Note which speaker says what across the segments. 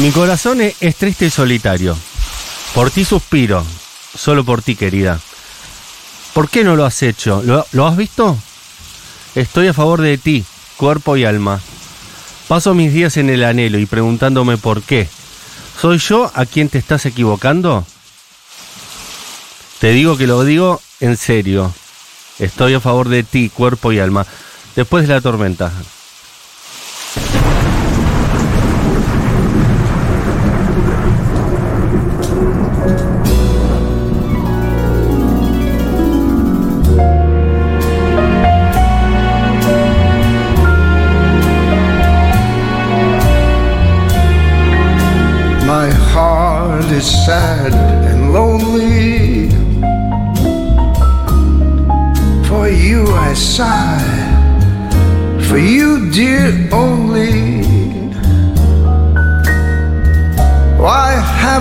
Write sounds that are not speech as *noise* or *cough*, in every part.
Speaker 1: Mi corazón es, es triste y solitario. Por ti suspiro, solo por ti, querida. ¿Por qué no lo has hecho? ¿Lo, lo has visto? Estoy a favor de ti, cuerpo y alma. Paso mis días en el anhelo y preguntándome por qué. ¿Soy yo a quien te estás equivocando? Te digo que lo digo en serio. Estoy a favor de ti, cuerpo y alma. Después de la tormenta.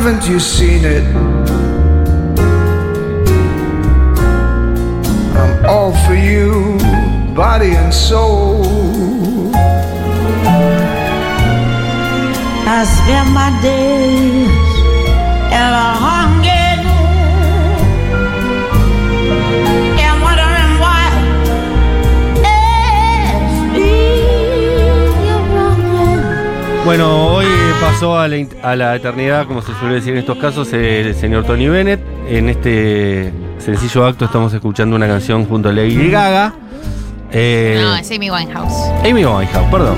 Speaker 2: Haven't you seen it? I'm all for you, body and soul.
Speaker 3: I spend my days in a hunger and wondering why it's me you're running.
Speaker 1: Bueno, hoy pasó a la, in- a la eternidad, como se suele decir en estos casos, el señor Tony Bennett. En este sencillo acto estamos escuchando una canción junto a Lady Gaga. Eh,
Speaker 4: No, es Amy Winehouse.
Speaker 1: Amy Winehouse, perdón.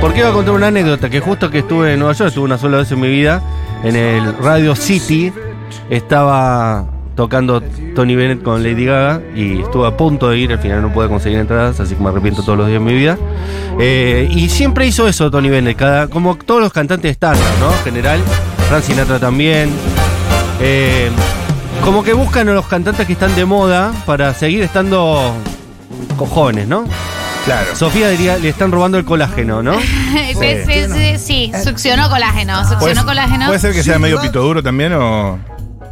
Speaker 1: Porque iba a contar una anécdota que justo que estuve en Nueva York, estuve una sola vez en mi vida, en el Radio City, estaba tocando Tony Bennett con Lady Gaga y estuve a punto de ir, al final no pude conseguir entradas, así que me arrepiento todos los días de mi vida. Eh, y siempre hizo eso Tony Bennett, cada, como todos los cantantes estándar, ¿no? En general, Frank Sinatra también. Eh, como que buscan a los cantantes que están de moda para seguir estando cojones, ¿no?
Speaker 5: Claro.
Speaker 1: Sofía diría, le están robando el colágeno, ¿no? *laughs*
Speaker 4: sí, sí, sí, sí, succionó colágeno, succionó colágeno.
Speaker 5: ¿Puede ser que sea medio pito duro también o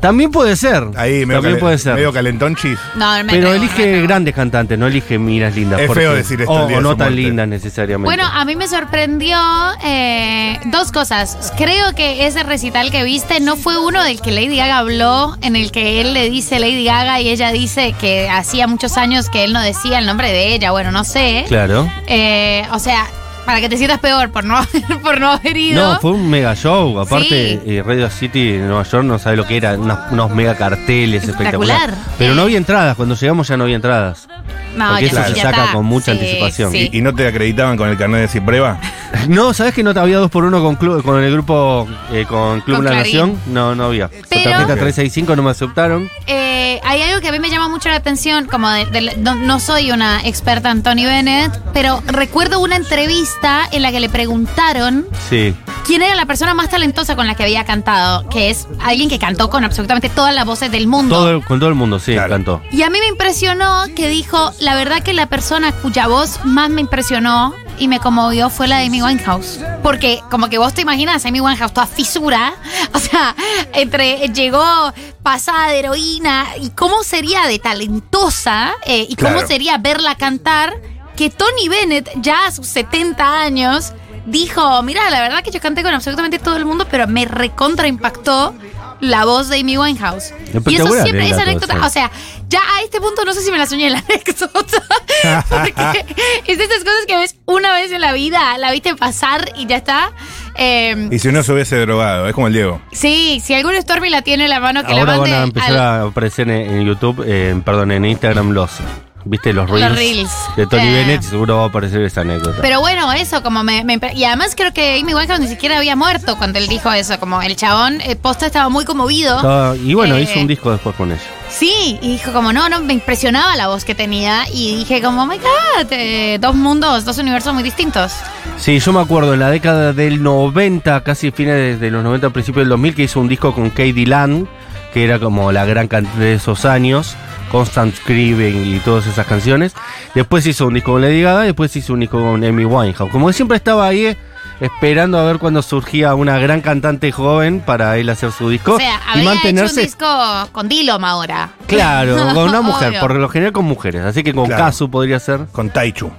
Speaker 1: También puede ser.
Speaker 5: ahí medio,
Speaker 1: También puede ser.
Speaker 5: medio calentón chis?
Speaker 4: No, me
Speaker 1: Pero
Speaker 4: me
Speaker 1: elige grandes cantantes, no elige minas lindas.
Speaker 5: Es
Speaker 1: porque-
Speaker 5: feo decir esto
Speaker 1: O,
Speaker 5: el día
Speaker 1: o
Speaker 5: de
Speaker 1: no
Speaker 5: su
Speaker 1: tan
Speaker 5: muerte.
Speaker 1: lindas necesariamente.
Speaker 4: Bueno, a mí me sorprendió eh, dos cosas. Creo que ese recital que viste no fue uno del que Lady Gaga habló, en el que él le dice Lady Gaga y ella dice que hacía muchos años que él no decía el nombre de ella. Bueno, no sé.
Speaker 1: Claro.
Speaker 4: Eh, o sea, para que te sientas peor por no, *laughs* por no haber ido.
Speaker 1: No, fue un mega show. Aparte,
Speaker 4: Sí.
Speaker 1: eh, Radio City de Nueva York no sabe lo que era, unos, unos mega carteles
Speaker 4: Espectacular.
Speaker 1: espectaculares. Pero no había entradas, cuando llegamos ya no había entradas.
Speaker 4: No,
Speaker 1: porque
Speaker 4: ya-
Speaker 1: eso se saca
Speaker 4: está.
Speaker 1: con mucha
Speaker 4: Sí,
Speaker 1: anticipación.
Speaker 4: sí.
Speaker 5: ¿Y, y no te acreditaban con el carnet de Cipreva? *laughs*
Speaker 1: No, ¿sabes que no había dos por uno con, club, con el grupo, eh, con Club
Speaker 4: Con
Speaker 1: La
Speaker 4: Clarín.
Speaker 1: Nación? No, no había.
Speaker 4: Pero-
Speaker 1: tarjeta 365 no me aceptaron.
Speaker 4: Eh, hay algo que a mí me llama mucho la atención, como de- de- no, no soy una experta en Tony Bennett, pero recuerdo una entrevista en la que le preguntaron
Speaker 1: Sí.
Speaker 4: quién era la persona más talentosa con la que había cantado, que es alguien que cantó con absolutamente todas las voces del mundo.
Speaker 1: Todo, el- con todo el mundo, sí,
Speaker 5: Claro.
Speaker 1: cantó.
Speaker 4: Y a mí me impresionó que dijo, la verdad que la persona cuya voz más me impresionó y me conmovió fue la de Amy Winehouse. Porque como que vos te imaginas Amy Winehouse toda fisura, *laughs* o sea, entre llegó pasada de heroína y cómo sería de talentosa eh, y cómo
Speaker 5: Claro.
Speaker 4: sería verla cantar, que Tony Bennett ya a sus 70 años dijo, mira, la verdad que yo canté con absolutamente todo el mundo, pero me recontra impactó la voz de Amy Winehouse. Y eso siempre es anécdota. O sea, ya a este punto no sé si me la soñé la anécdota. *laughs* Porque es de esas cosas que ves una vez en la vida, la viste pasar y ya está. Eh,
Speaker 5: Y si uno se hubiese drogado, es como el Diego.
Speaker 4: sí, si algún Stormy la tiene en la mano, que
Speaker 1: Ahora
Speaker 4: la
Speaker 1: van
Speaker 4: mande.
Speaker 1: a empezar
Speaker 4: al-
Speaker 1: a aparecer en, en YouTube, eh, perdón, en Instagram los, ¿viste? Los
Speaker 4: Los
Speaker 1: reels,
Speaker 4: reels.
Speaker 1: de Tony
Speaker 4: Eh.
Speaker 1: Bennett, seguro va a aparecer esa anécdota.
Speaker 4: Pero bueno, eso, como me, Y además creo que Amy Winehouse ni siquiera había muerto cuando él dijo eso. Como el chabón, eh, posta estaba muy conmovido.
Speaker 1: Estaba- y bueno,
Speaker 4: Eh,
Speaker 1: hizo un disco después con ella.
Speaker 4: Sí, y dijo como, no, no, me impresionaba la voz que tenía. Y dije como, oh my God, eh, dos mundos, dos universos muy distintos.
Speaker 1: Sí, yo me acuerdo en la década del 90, casi fines de los 90, principios del 2000, que hizo un disco con Katie Lang, que era como la gran cantante de esos años, Constant Scribbing y todas esas canciones. Después hizo un disco con Lady Gaga, después hizo un disco con Amy Winehouse. Como que siempre estaba ahí eh, esperando a ver cuando surgía una gran cantante joven para él hacer su disco
Speaker 4: O sea,
Speaker 1: y
Speaker 4: hecho
Speaker 1: mantenerse
Speaker 4: un disco con Dillom ahora.
Speaker 1: Claro, *laughs* con una *laughs* mujer,
Speaker 4: Obvio.
Speaker 1: por lo general con mujeres. Así que con
Speaker 5: Claro.
Speaker 1: Kazu podría ser.
Speaker 5: Con Taichu.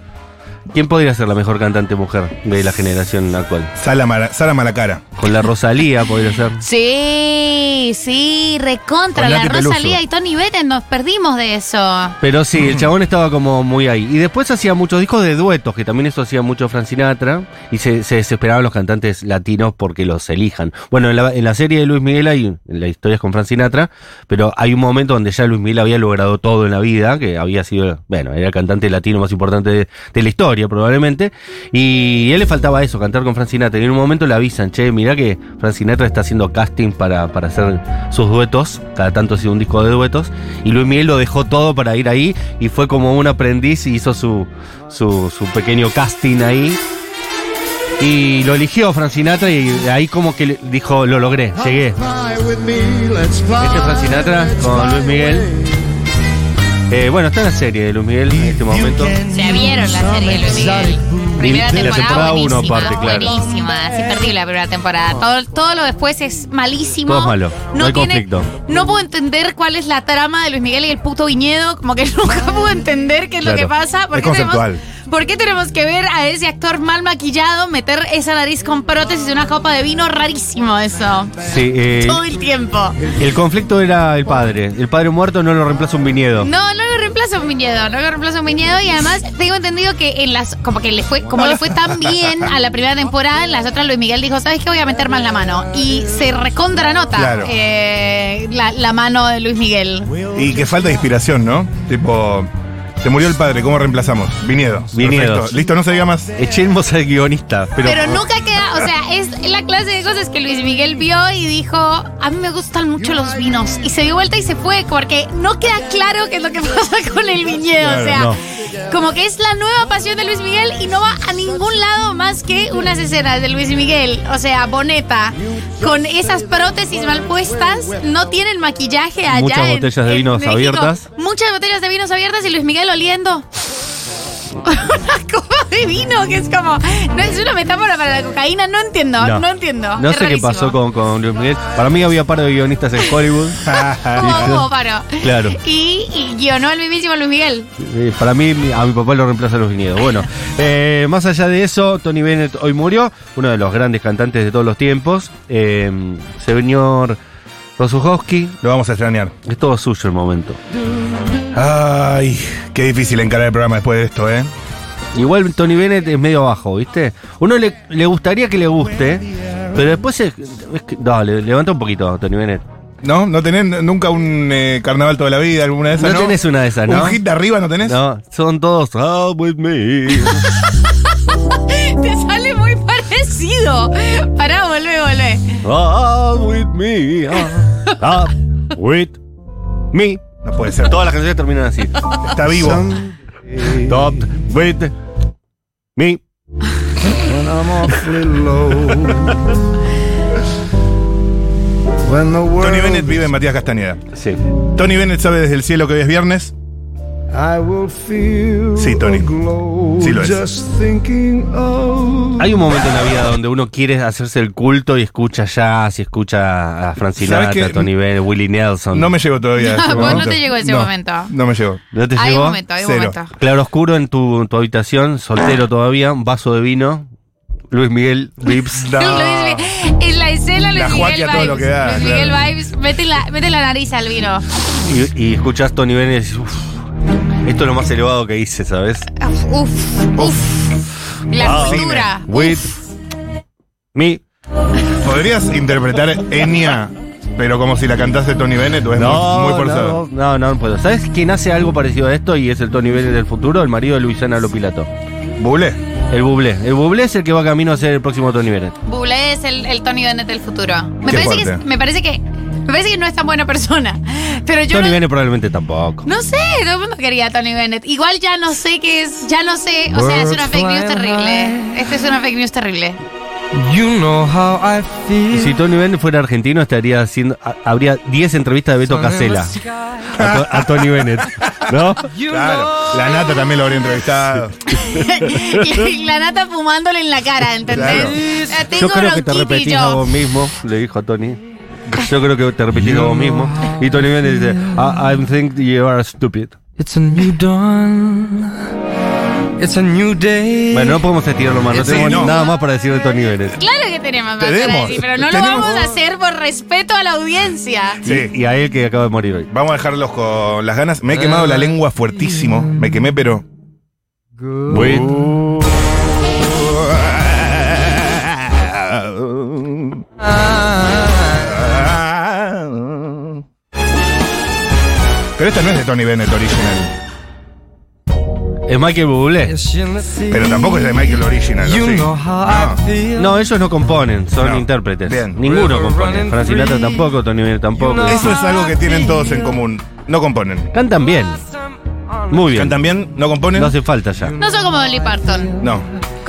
Speaker 1: ¿Quién podría ser la mejor cantante mujer de la generación actual?
Speaker 5: Sara, Mara- Sara Malacara.
Speaker 1: Con la Rosalía podría ser.
Speaker 4: Sí, sí, recontra.
Speaker 5: Con
Speaker 4: La
Speaker 5: Nati Peluso.
Speaker 4: Rosalía y Tony Bennett nos perdimos de eso.
Speaker 1: Pero sí, el chabón estaba como muy ahí. Y después hacía muchos discos de duetos, que también eso hacía mucho Frank Sinatra. Y se, se desesperaban los cantantes latinos porque los elijan. Bueno, en la, en la serie de Luis Miguel hay, la historia es con Frank Sinatra, pero hay un momento donde ya Luis Miguel había logrado todo en la vida, que había sido, bueno, era el cantante latino más importante de, de la historia probablemente. Y a él le faltaba eso, cantar con Frank Sinatra. Y en un momento le avisan, che, mirá que Frank Sinatra está haciendo casting para, para hacer sus duetos, cada tanto hacía un disco de duetos. Y Luis Miguel lo dejó todo para ir ahí y fue como un aprendiz y hizo su, su, su pequeño casting ahí. Y lo eligió Frank Sinatra y ahí como que dijo, lo logré, llegué. Este es Frank Sinatra con Luis Miguel. Eh, bueno, está en la serie de Luis Miguel en este momento.
Speaker 4: Se vieron la serie de Luis Miguel. Primera
Speaker 1: Sí, la
Speaker 4: temporada,
Speaker 1: temporada uno aparte, claro.
Speaker 4: buenísima, es imperdible la primera temporada. Todo, todo lo después es malísimo.
Speaker 1: Todo es malo, no hay conflicto.
Speaker 4: No puedo entender cuál es la trama de Luis Miguel y el puto viñedo, como que *laughs* nunca puedo entender qué es lo
Speaker 1: Claro.
Speaker 4: que pasa. ¿Por
Speaker 5: Es
Speaker 4: qué tenemos-
Speaker 5: conceptual.
Speaker 4: ¿Por qué tenemos que ver a ese actor mal maquillado meter esa nariz con prótesis y una copa de vino? Rarísimo eso.
Speaker 1: Sí, eh,
Speaker 4: Todo el tiempo.
Speaker 1: el conflicto era el padre. El padre muerto no lo reemplaza un viñedo.
Speaker 4: No, no lo reemplaza un viñedo, no lo reemplaza un viñedo y además tengo entendido que en las como que le fue como le fue tan bien a la primera temporada, en las otras Luis Miguel dijo, "¿Sabes qué? Voy a meter más la mano." Y se recontra nota
Speaker 5: Claro.
Speaker 4: eh, la, la mano de Luis Miguel.
Speaker 5: Y que falta de inspiración, ¿no? Tipo, se murió el padre, ¿cómo reemplazamos? Viñedo.
Speaker 1: Viñedos.
Speaker 5: Perfecto. Listo, no se diga más.
Speaker 1: Echemos al guionista. Pero,
Speaker 4: Pero, nunca queda, o sea, es la clase de cosas que Luis Miguel vio y dijo, a mí me gustan mucho los vinos. Y se dio vuelta y se fue, porque no queda claro qué es lo que *laughs* pasa con el viñedo.
Speaker 5: Claro,
Speaker 4: o sea,
Speaker 1: no.
Speaker 4: Como que es la nueva pasión de Luis Miguel y no va a ningún lado más que unas escenas de Luis Miguel. O sea, Boneta, con esas prótesis mal puestas, no tienen maquillaje allá.
Speaker 1: Muchas
Speaker 4: en-
Speaker 1: botellas de vinos abiertas.
Speaker 4: Muchas botellas de vinos abiertas y Luis Miguel oliendo. *laughs* Una copa de vino que es como. No es una metáfora para la cocaína, no entiendo, no, entiendo.
Speaker 1: No
Speaker 4: es
Speaker 1: sé qué
Speaker 4: rarísimo.
Speaker 1: pasó con, con Luis Miguel. Para mí había par de guionistas en Hollywood. *laughs*
Speaker 4: ¿Cómo, cómo paró?
Speaker 1: Claro.
Speaker 4: Y, y guionó al mismísimo Luis Miguel.
Speaker 1: Eh, Para mí, mi- a mi papá lo reemplaza los viñedos. Bueno, *laughs* eh, más allá de eso, Tony Bennett hoy murió, uno de los grandes cantantes de todos los tiempos. Eh, señor Rosuchowski,
Speaker 5: Lo vamos a extrañar.
Speaker 1: es todo suyo el momento.
Speaker 5: Ay, qué difícil encarar el programa después de esto, ¿eh?
Speaker 1: Igual Tony Bennett es medio bajo, ¿viste? Uno le, le gustaría que le guste, pero después es, es que- dale, levanta un poquito, Tony Bennett.
Speaker 5: ¿No? ¿No tenés nunca un eh, carnaval toda la vida, alguna de esas?
Speaker 1: No tenés una de esas, ¿no?
Speaker 5: ¿Un hit de arriba no tenés?
Speaker 1: No, son todos ah, with me. *laughs*
Speaker 4: Te sale muy parecido. Pará, volvé, volvé.
Speaker 1: Ah, with me. Ah, ah, with me.
Speaker 5: No puede ser.
Speaker 1: Todas las canciones terminan así.
Speaker 5: Está vivo.
Speaker 1: Top with me.
Speaker 2: When I'm awfully low. When the world
Speaker 5: Tony Bennett vive en Matías Castañeda.
Speaker 1: Sí.
Speaker 5: Tony Bennett sabe desde el cielo que hoy es viernes.
Speaker 2: I will feel
Speaker 5: Sí, Tony.
Speaker 2: a glow
Speaker 5: Sí lo es.
Speaker 2: just thinking of
Speaker 1: Hay un momento en la vida donde uno quiere hacerse el culto y escucha jazz y escucha a Frank
Speaker 5: ¿Sabes
Speaker 1: Sinatra,
Speaker 5: qué?
Speaker 1: Tony Bennett, Willie Nelson.
Speaker 5: No me llegó todavía. *laughs* ese
Speaker 4: Vos no
Speaker 5: momento.
Speaker 4: te llegó ese
Speaker 5: No,
Speaker 4: momento.
Speaker 5: No me llegó.
Speaker 1: ¿No te
Speaker 4: Hay un momento, hay un momento.
Speaker 1: Claro oscuro en tu, tu habitación, soltero todavía, un vaso de vino. Luis Miguel Vips. *laughs*
Speaker 5: No.
Speaker 4: Luis Miguel- en la escena Luis
Speaker 5: La
Speaker 4: Miguel Vibes.
Speaker 5: todo lo que da,
Speaker 4: Luis Miguel
Speaker 5: claro.
Speaker 4: Vibes, mete la, mete la nariz al vino.
Speaker 1: Y, y escuchás Tony Bennett y decís, "Uf, esto es lo más elevado que hice, ¿sabes?
Speaker 4: Uf, uf, uf. La
Speaker 1: Ah,
Speaker 4: cultura.
Speaker 1: With me.
Speaker 5: ¿Podrías interpretar Enya, pero como si la cantase Tony Bennett o es muy, muy forzado?
Speaker 1: no, no, no puedo. ¿Sabes quién hace algo parecido a esto y es el Tony Bennett del futuro? El marido de Luisana Lopilato.
Speaker 5: ¿Bule?
Speaker 1: El Bublé. El Bublé es el que va camino a ser el próximo Tony Bennett.
Speaker 4: Bublé es el, el Tony Bennett del futuro. Me parece, que, me parece que me parece que no es tan buena persona. Pero yo
Speaker 1: Tony
Speaker 4: no,
Speaker 1: Bennett probablemente tampoco.
Speaker 4: no sé, todo el mundo quería a Tony Bennett. Igual ya no sé qué es, ya no sé, o sea, es una fake news terrible. Esta es una fake news terrible.
Speaker 2: You know how I feel.
Speaker 1: Si Tony Bennett fuera argentino, estaría haciendo. ha- habría 10 entrevistas de Beto Casella a, To- a Tony Bennett. ¿No?
Speaker 5: Claro. La nata también lo habría entrevistado. *laughs*
Speaker 4: y la nata fumándole en la cara, ¿entendés?
Speaker 5: Claro.
Speaker 4: La tengo
Speaker 1: Yo creo que te
Speaker 4: bronquitis
Speaker 1: repetís
Speaker 4: yo.
Speaker 1: a vos mismo, le dijo a Tony. Yo creo que te repetís a vos mismo. Y Tony Bennett dice: I, I think you are stupid.
Speaker 6: It's a new dawn. It's a new day.
Speaker 1: Bueno, no podemos estirarlo más, no
Speaker 5: Sí,
Speaker 1: tenemos
Speaker 5: no.
Speaker 1: nada más para decir de Tony Bennett.
Speaker 4: Claro que tenemos más
Speaker 5: Tenemos,
Speaker 4: para decir, pero no
Speaker 5: tenemos.
Speaker 4: lo vamos a hacer por respeto a la audiencia.
Speaker 5: Sí.
Speaker 1: Y a él que acaba de morir hoy.
Speaker 5: Vamos a dejarlos con las ganas. Me he quemado la lengua fuertísimo. Me quemé, pero.
Speaker 1: Bueno.
Speaker 5: Pero esta no es de Tony Bennett original.
Speaker 1: Es Michael Bublé.
Speaker 5: Pero tampoco es de Michael original. ¿o
Speaker 6: You
Speaker 5: sí? No.
Speaker 1: No, ellos no componen, son
Speaker 5: No.
Speaker 1: intérpretes.
Speaker 5: Bien.
Speaker 1: Ninguno compone. Sinatra
Speaker 6: free.
Speaker 1: tampoco, Tony Bennett tampoco.
Speaker 5: Eso es algo que tienen todos en común. No componen.
Speaker 1: Cantan bien. Muy bien.
Speaker 5: ¿Cantan bien? ¿No componen?
Speaker 1: No hace falta ya.
Speaker 4: No soy como Dolly Parton.
Speaker 5: No.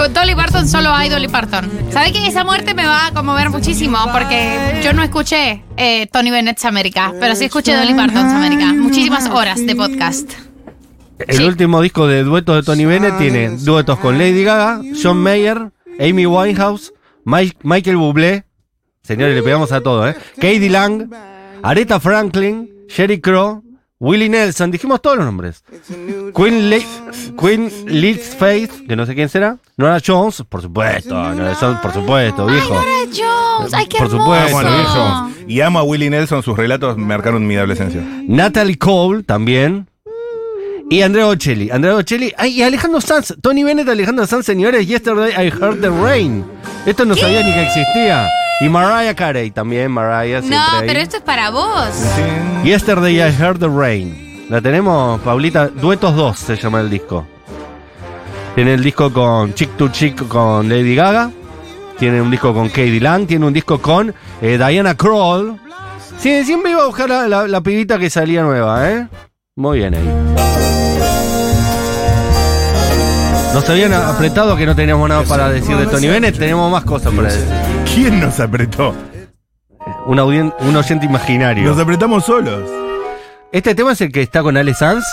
Speaker 4: Con Dolly Parton solo hay Dolly Parton. ¿Sabes que esa muerte me va a conmover muchísimo? Porque yo no escuché eh, Tony Bennett's América, pero sí escuché Dolly Parton's América. Muchísimas horas de podcast.
Speaker 1: El
Speaker 4: Sí.
Speaker 1: último disco de duetos de Tony Bennett tiene duetos con Lady Gaga, John Mayer, Amy Winehouse, Mike- Michael Bublé. Señores, le pegamos a todo, ¿eh? Katie Lang, Aretha Franklin, Sherry Crow, Willie Nelson, dijimos todos los nombres. Queen, Le Queen Liz Faith, que no sé quién será. Nora Jones, por supuesto. Nora Jones, por supuesto, viejo.
Speaker 4: Nora Jones, ay, qué
Speaker 1: Por supuesto,
Speaker 5: Amo a los
Speaker 1: eso.
Speaker 5: viejos. Y amo a Willie Nelson. Sus relatos marcaron mi adolescencia.
Speaker 1: Natalie Cole también. Y Andrea Bocelli. Andrea Bocelli. Ay, y Alejandro Sanz. Tony Bennett, Alejandro Sanz, señores. Yesterday I heard the rain. Esto no sabía ni que existía. Y Mariah Carey también, Mariah siempre
Speaker 4: No,
Speaker 1: ahí.
Speaker 4: pero esto es para vos.
Speaker 1: Yesterday I heard the rain. La tenemos, Paulita. Duetos 2 se llama el disco. Tiene el disco con Chick to Chick con Lady Gaga. Tiene un disco con Katie Lang. Tiene un disco con eh, Diana Kroll. Sí, siempre iba a buscar la, la- la pibita que salía nueva, ¿eh? Muy bien ahí. Nos habían apretado que no teníamos nada para decir de Tony Bennett. Tenemos más cosas para decir.
Speaker 5: ¿Quién nos apretó?
Speaker 1: Un, audien- un oyente imaginario.
Speaker 5: Nos apretamos solos.
Speaker 1: Este tema es el que está con Ale Sanz.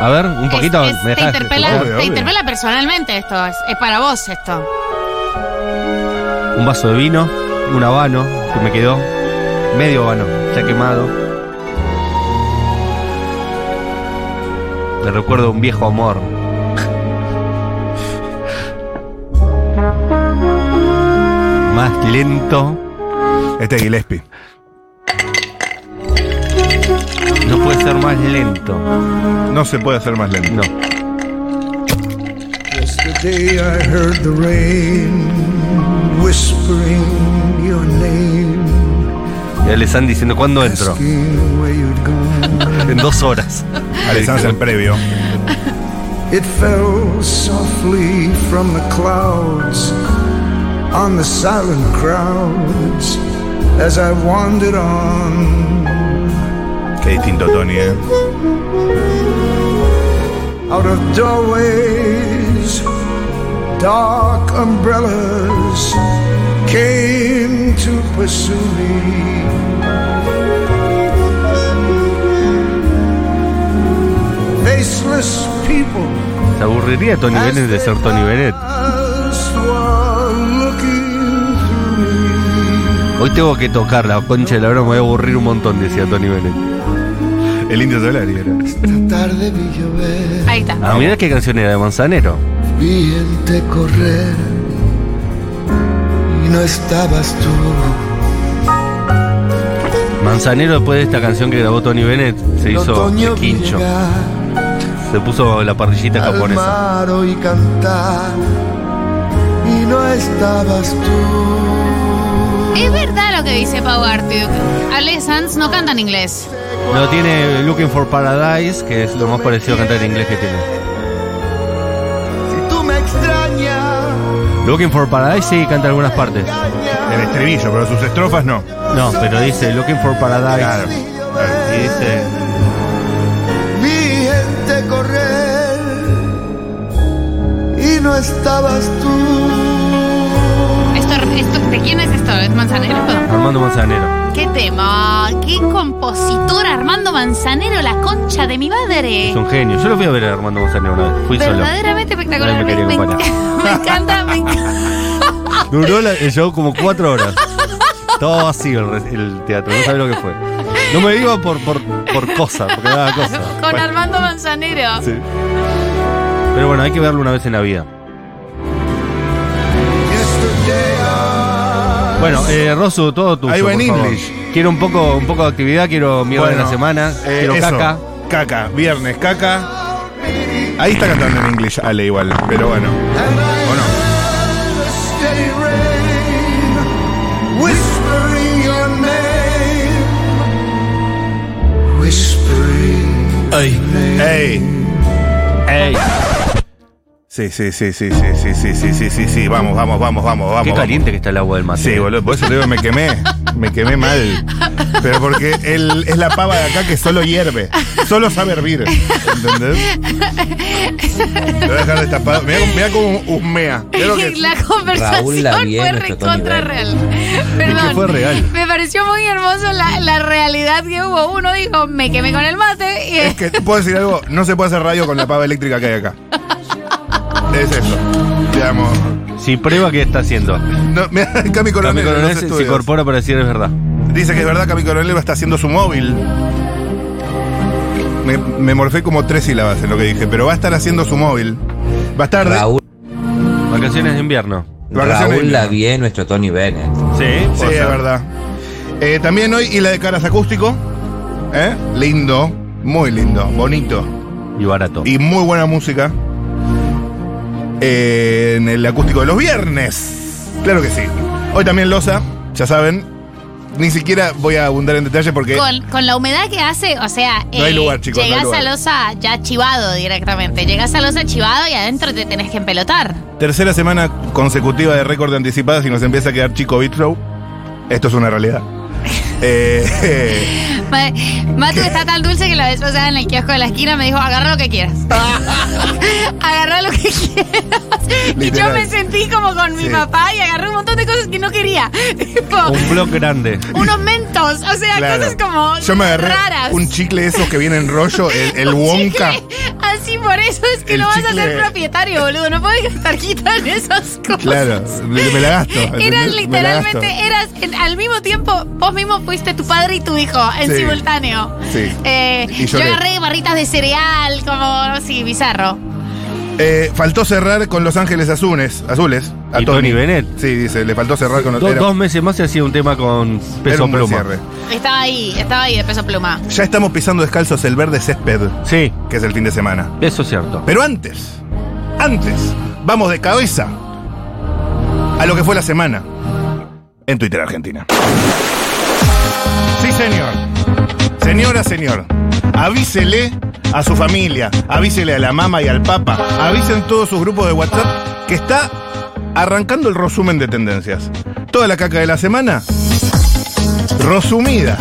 Speaker 1: A ver, un poquito.
Speaker 4: Es- es-
Speaker 1: ¿me
Speaker 4: te,
Speaker 1: dejás
Speaker 4: interpela,
Speaker 1: escuchar?
Speaker 5: Obvio,
Speaker 4: te
Speaker 5: obvio.
Speaker 4: interpela personalmente esto. Es, es para vos esto.
Speaker 1: Un vaso de vino, un habano que me quedó. Medio habano, ya quemado. Le recuerdo un viejo amor. Más lento.
Speaker 5: Este es Gillespie.
Speaker 1: No puede ser más lento.
Speaker 5: No se puede hacer más lento.
Speaker 1: No.
Speaker 2: Yesterday I heard the rain whispering your name,
Speaker 1: Ya le están diciendo cuándo entro. En dos horas. *laughs*
Speaker 5: Alessandro en previo.
Speaker 2: It fell softly from the clouds on the silent crowds as I wandered on
Speaker 5: Qué distinto, Tony, ¿eh?
Speaker 2: out of doorways. Dark umbrellas came to pursue me. Faceless people
Speaker 1: ¿Se aburriría Tony Bennett de ser Tony Bennett? Hoy tengo que tocar la concha de la hora, me voy a aburrir un montón, decía Tony Bennett.
Speaker 5: El indio Solari era.
Speaker 2: Esta tarde vi llover,
Speaker 4: Ahí está.
Speaker 1: Ah, mirá qué canción era de Manzanero.
Speaker 2: vi gente correr y no estabas tú.
Speaker 1: Manzanero, después de esta canción que grabó Tony Bennett, se
Speaker 2: El
Speaker 1: hizo el quincho. Se puso la parrillita japonesa.
Speaker 2: mar oí cantar y no estabas tú.
Speaker 4: Es verdad lo que dice Pau Artiuk. Ale Sanz no canta en inglés.
Speaker 1: No tiene Looking for Paradise, que es lo más parecido a cantar en inglés que tiene.
Speaker 2: Si tú me extrañas,
Speaker 1: Looking for Paradise sí canta algunas partes.
Speaker 5: El estribillo, pero sus estrofas no.
Speaker 1: No, pero dice Looking for Paradise.
Speaker 5: Claro.
Speaker 1: Y dice.
Speaker 2: vi gente correr y no estabas tú.
Speaker 4: Esto, esto, ¿De quién es esto? ¿Es Manzanero?
Speaker 1: Armando Manzanero.
Speaker 4: ¿Qué tema? ¿Qué compositor Armando Manzanero, la concha de mi madre?
Speaker 1: Es un genio. Yo lo fui a ver a Armando Manzanero una vez. Fui solo.
Speaker 4: Verdaderamente espectacular.
Speaker 1: Nadie me
Speaker 4: Me, *laughs* me- encanta, me encanta. *laughs*
Speaker 1: Duró la- el show como cuatro horas. Todo vacío el, teatro, no sabía lo que fue. No me iba por, por, por cosa, porque daba cosa.
Speaker 4: Con Armando Manzanero.
Speaker 1: Sí. Pero bueno, hay que verlo una vez en la vida. Bueno, eh, Rosu, todo tuyo.
Speaker 5: Ahí va en
Speaker 1: por favor.
Speaker 5: English.
Speaker 1: Quiero un poco, un poco de actividad, quiero mierda de
Speaker 5: Bueno,
Speaker 1: la semana,
Speaker 5: eh,
Speaker 1: quiero
Speaker 5: eso.
Speaker 1: caca.
Speaker 5: Caca, viernes, caca. Ahí está cantando en inglés, Ale, igual, pero bueno. ¿O no?
Speaker 2: Steady rain, whispering your name, whispering.
Speaker 5: ¡Ey!
Speaker 1: ¡Ey!
Speaker 5: Sí, sí, sí, sí, sí, sí, sí, sí, sí, sí, sí, vamos, vamos, vamos, vamos, vamos.
Speaker 1: Qué
Speaker 5: vamos.
Speaker 1: caliente que está el agua del mate.
Speaker 5: Sí, boludo, por eso te digo, me quemé, me quemé mal. Pero porque él es la pava de acá que solo hierve, solo sabe hervir, ¿entendés? Lo voy a dejar destapado. Mira, cómo- mira cómo husmea. Que-
Speaker 4: La conversación
Speaker 6: Raúl Lavie,
Speaker 4: fue
Speaker 6: nuestro Tony
Speaker 4: recontra
Speaker 6: Bennett.
Speaker 4: real. Perdón.
Speaker 1: fue real.
Speaker 4: Me pareció muy hermoso la, la realidad que hubo. Uno dijo, me quemé con el mate. Y
Speaker 5: Es que, ¿puedo decir algo? No se puede hacer radio con la pava eléctrica que hay acá. Es eso. Digamos.
Speaker 1: Si prueba, ¿qué está haciendo?
Speaker 5: No, mira, *laughs* Cami
Speaker 1: Cami
Speaker 5: Coronel, en los
Speaker 1: Coronel se, incorpora para decir es verdad.
Speaker 5: Dice que es verdad, Cami Coronel está haciendo su móvil. Me, me morfé como tres sílabas en lo que dije, pero va a estar haciendo su móvil. Va a estar
Speaker 6: Raúl,
Speaker 1: Vacaciones de invierno.
Speaker 5: Vacaciones de
Speaker 6: Raúl
Speaker 5: invierno.
Speaker 6: Lavie, nuestro Tony Bennett.
Speaker 1: Sí,
Speaker 5: Sí, es verdad. Eh, también hoy y la de caras acústico. ¿Eh? Lindo, muy lindo, bonito.
Speaker 1: Y barato.
Speaker 5: Y muy buena música. Eh, en el acústico de los viernes. Claro que sí. Hoy también Loza, ya saben. Ni siquiera voy a abundar en detalle porque.
Speaker 4: con, con la humedad que hace, o sea, eh,
Speaker 5: No hay lugar, chicos, no
Speaker 4: Llegás
Speaker 5: lugar.
Speaker 4: a Losa ya chivado directamente. Llegás a Losa chivado y adentro te tenés que empelotar.
Speaker 5: Tercera semana consecutiva de récord de anticipadas y nos empieza a quedar chico Bitflow. Esto es una realidad. *laughs* Eh, *laughs*
Speaker 4: Ma- Matu está tan dulce que la vez pasada en el kiosco de la esquina me dijo, agarra lo que quieras. *laughs* agarra lo que quieras. y yo me sentí como con mi
Speaker 5: Sí.
Speaker 4: papá y agarré un montón de cosas que no quería. *laughs* Tipo,
Speaker 1: Un blog grande.
Speaker 4: unos mentos, o sea,
Speaker 5: claro.
Speaker 4: cosas como
Speaker 5: Yo me agarré
Speaker 4: raras.
Speaker 5: un chicle de esos que viene en rollo, el, Wonka.
Speaker 4: chicle. Así por eso es que
Speaker 5: El
Speaker 4: no vas a ser propietario, boludo. No puedes estar quitando esas cosas.
Speaker 5: Claro, me, me la gasto.
Speaker 4: Eras literalmente, eras en- al mismo tiempo, vos mismo fuiste tu padre y tu hijo en
Speaker 5: Sí.
Speaker 4: simultáneo.
Speaker 5: Sí.
Speaker 4: Eh,
Speaker 5: Y
Speaker 4: yo
Speaker 5: lloré.
Speaker 4: agarré barritas de cereal, como, sí, bizarro.
Speaker 5: Eh, faltó cerrar con Los Ángeles Azules. azules a
Speaker 1: ¿Y Tony Bennett?
Speaker 5: Sí, dice, le faltó cerrar con
Speaker 1: Do-
Speaker 5: era-
Speaker 1: dos meses más se hacía un tema con
Speaker 5: era
Speaker 1: peso
Speaker 5: un buen
Speaker 1: pluma.
Speaker 5: cierre.
Speaker 4: Estaba ahí, estaba ahí de peso pluma.
Speaker 5: Ya estamos pisando descalzos el verde césped,
Speaker 1: Sí,
Speaker 5: que es el fin de semana.
Speaker 1: eso es cierto.
Speaker 5: Pero antes, antes, vamos de cabeza a lo que fue la semana en Twitter Argentina. Señor. Señora, señor. Avísele a su familia, avísele a la mamá y al papa, avisen todos sus grupos de WhatsApp que está arrancando el resumen de tendencias. Toda la caca de la semana, resumida.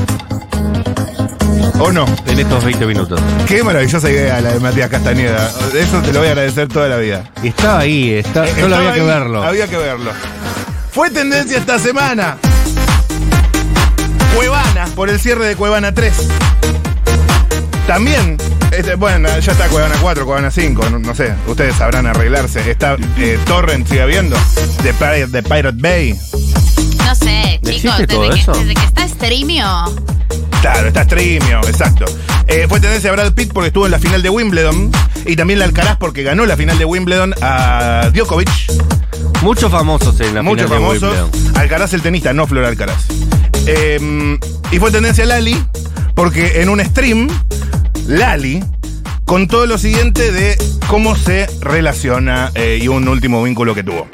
Speaker 5: ¿O no?
Speaker 1: En estos 20 minutos.
Speaker 5: Qué maravillosa idea la de Matías Castañeda. Eso te lo voy a agradecer toda la vida.
Speaker 1: Estaba ahí, está, solo
Speaker 5: Estaba
Speaker 1: había que verlo.
Speaker 5: Había que verlo. Fue tendencia esta semana. Cuevana, por el cierre de Cuevana 3. También, este, bueno, ya está Cuevana 4, Cuevana 5, no, no sé, ustedes sabrán arreglarse. Está eh, Torrent, sigue habiendo, de Pirate, de Pirate Bay.
Speaker 4: No sé,
Speaker 1: ¿Existe
Speaker 4: chicos, desde
Speaker 1: todo
Speaker 4: que,
Speaker 1: eso?
Speaker 4: desde que está Streamio.
Speaker 5: Claro, está Streamio, exacto. Eh, fue tendencia a Brad Pitt porque estuvo en la final de Wimbledon. Y también la Alcaraz porque ganó la final de Wimbledon a Djokovic.
Speaker 1: Muchos famosos en la
Speaker 5: Muchos
Speaker 1: final de
Speaker 5: famosos.
Speaker 1: Wimbledon.
Speaker 5: Alcaraz el tenista, no Flor Alcaraz. Eh, y fue tendencia Lali, porque en un stream, Lali contó lo siguiente de cómo se relaciona eh, y un último vínculo que tuvo.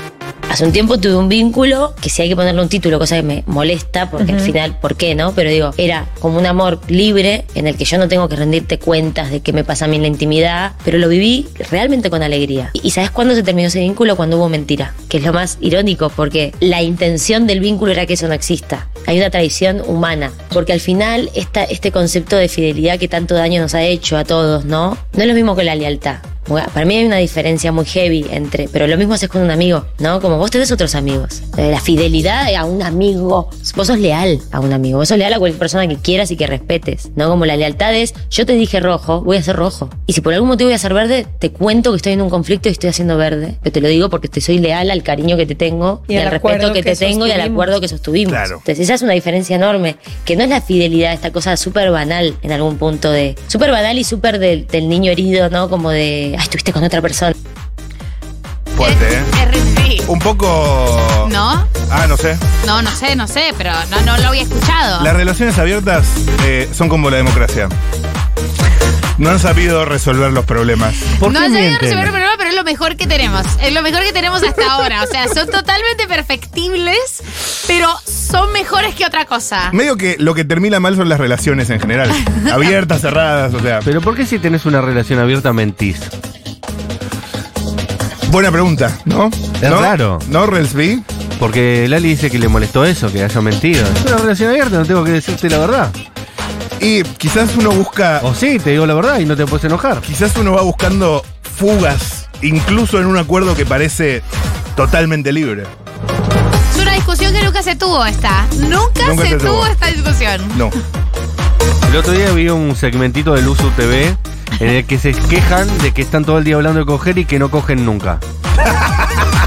Speaker 7: Hace un tiempo tuve un vínculo que si hay que ponerle un título, cosa que me molesta, porque al final, ¿por qué no? Pero digo, era como un amor libre en el que yo no tengo que rendirte cuentas de qué me pasa a mí en la intimidad, pero lo viví realmente con alegría. ¿Y sabes cuándo se terminó ese vínculo? Cuando hubo mentira, que es lo más irónico, porque la intención del vínculo era que eso no exista. Hay una traición humana, porque al final esta, este concepto de fidelidad que tanto daño nos ha hecho a todos, ¿no? No es lo mismo que la lealtad. Para mí hay una diferencia muy heavy entre, pero lo mismo haces con un amigo, ¿no? Como vos tenés otros amigos. Eh, La fidelidad a un amigo, vos sos leal a un amigo, vos sos leal a cualquier persona que quieras y que respetes, ¿no? Como la lealtad es, yo te dije rojo, voy a ser rojo. Y si por algún motivo voy a ser verde, te cuento que estoy en un conflicto y estoy haciendo verde. Pero te lo digo porque te soy leal al cariño que te tengo y,
Speaker 8: Y
Speaker 7: al, respeto que te tengo y al acuerdo que sostuvimos.
Speaker 5: Claro.
Speaker 7: Entonces esa es una diferencia enorme, que no es la fidelidad, esta cosa súper banal en algún punto de... Súper banal y súper del, del niño herido, ¿no? Como de, ay, estuviste con otra persona.
Speaker 5: Fuerte, ¿eh?
Speaker 4: eh.
Speaker 5: Un poco.
Speaker 4: ¿No?
Speaker 5: Ah, no sé.
Speaker 4: No, no sé, no sé, pero no, no lo había escuchado.
Speaker 5: Las relaciones abiertas eh, son como la democracia. No han sabido resolver los problemas.
Speaker 1: ¿Por
Speaker 4: no han sabido
Speaker 1: mienten?
Speaker 4: resolver el problema, pero es lo mejor que tenemos. Es lo mejor que tenemos hasta ahora. O sea, son totalmente perfectibles, pero son mejores que otra cosa.
Speaker 5: Medio que lo que termina mal son las relaciones en general. *laughs* Abiertas, cerradas, o sea.
Speaker 1: Pero ¿por qué si tenés una relación abierta mentís?
Speaker 5: Buena pregunta, ¿no?
Speaker 1: Es
Speaker 5: ¿No?
Speaker 1: raro.
Speaker 5: ¿No, Relsby?
Speaker 1: Porque Lali dice que le molestó eso, que haya mentido. Es una relación abierta, no tengo que decirte la verdad.
Speaker 5: Y quizás uno busca.
Speaker 1: O sí, te digo la verdad y no te puedes enojar.
Speaker 5: Quizás uno va buscando fugas, incluso en un acuerdo que parece totalmente libre.
Speaker 4: Es una discusión que nunca se tuvo esta. Nunca,
Speaker 5: Nunca
Speaker 4: se
Speaker 5: se
Speaker 4: tuvo
Speaker 5: tuvo.
Speaker 4: esta discusión.
Speaker 5: No.
Speaker 1: El otro día vi un segmentito de Luzu TV en el que se quejan de que están todo el día hablando de coger y que no cogen nunca. *laughs*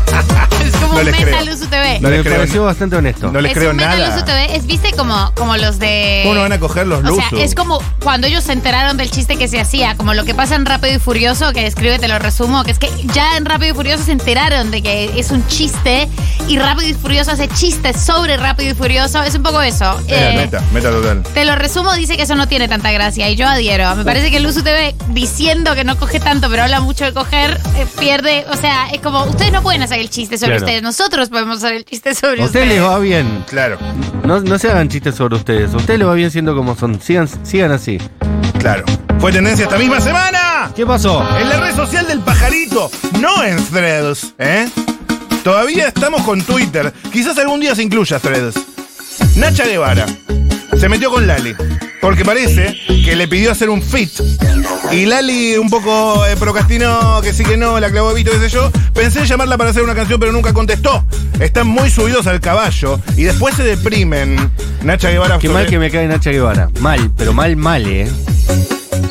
Speaker 5: No les
Speaker 4: meta
Speaker 5: creo.
Speaker 4: Luzu TV.
Speaker 5: No
Speaker 1: me
Speaker 5: les creo
Speaker 1: pareció
Speaker 5: ni-
Speaker 1: bastante honesto.
Speaker 5: No les
Speaker 4: es
Speaker 5: creo
Speaker 4: un meta
Speaker 5: nada.
Speaker 4: Luzu TV. Es, viste, como, como los de.
Speaker 5: ¿Cómo no van a coger los
Speaker 4: O
Speaker 5: Luzu?
Speaker 4: sea, es como cuando ellos se enteraron del chiste que se hacía, como lo que pasa en Rápido y Furioso, que escribe, te lo resumo, que es que ya en Rápido y Furioso se enteraron de que es un chiste y Rápido y Furioso hace chistes sobre Rápido y Furioso. Es un poco eso.
Speaker 5: Eh,
Speaker 4: Eh,
Speaker 5: meta, meta total.
Speaker 4: Te lo resumo, dice que eso no tiene tanta gracia y yo adhiero. Me parece que Luzu TV diciendo que no coge tanto, pero habla mucho de coger, eh, pierde. O sea, es como, ustedes no pueden hacer el chiste sobre
Speaker 1: Claro.
Speaker 4: ustedes, nosotros podemos hacer el chiste sobre
Speaker 1: A ustedes
Speaker 4: ustedes.
Speaker 1: les va bien.
Speaker 5: Claro,
Speaker 1: No, no se hagan chistes sobre ustedes. A ustedes les va bien siendo como son. Sigan, sigan así.
Speaker 5: claro. Fue tendencia esta misma semana.
Speaker 1: ¿Qué pasó?
Speaker 5: En la red social del pajarito, no en Threads, ¿eh? Todavía estamos con Twitter. Quizás algún día se incluya Threads. Nacha Guevara se metió con Lali. Porque parece que le pidió hacer un fit. Y Lali un poco eh, procrastinó, que sí que no, la clavó Vito, qué sé yo. Pensé en llamarla para hacer una canción, pero nunca contestó. Están muy subidos al caballo. Y después se deprimen. Nacha Guevara
Speaker 1: Qué
Speaker 5: sobre-
Speaker 1: mal que me cae Nacha Guevara. Mal, pero mal, mal, ¿eh?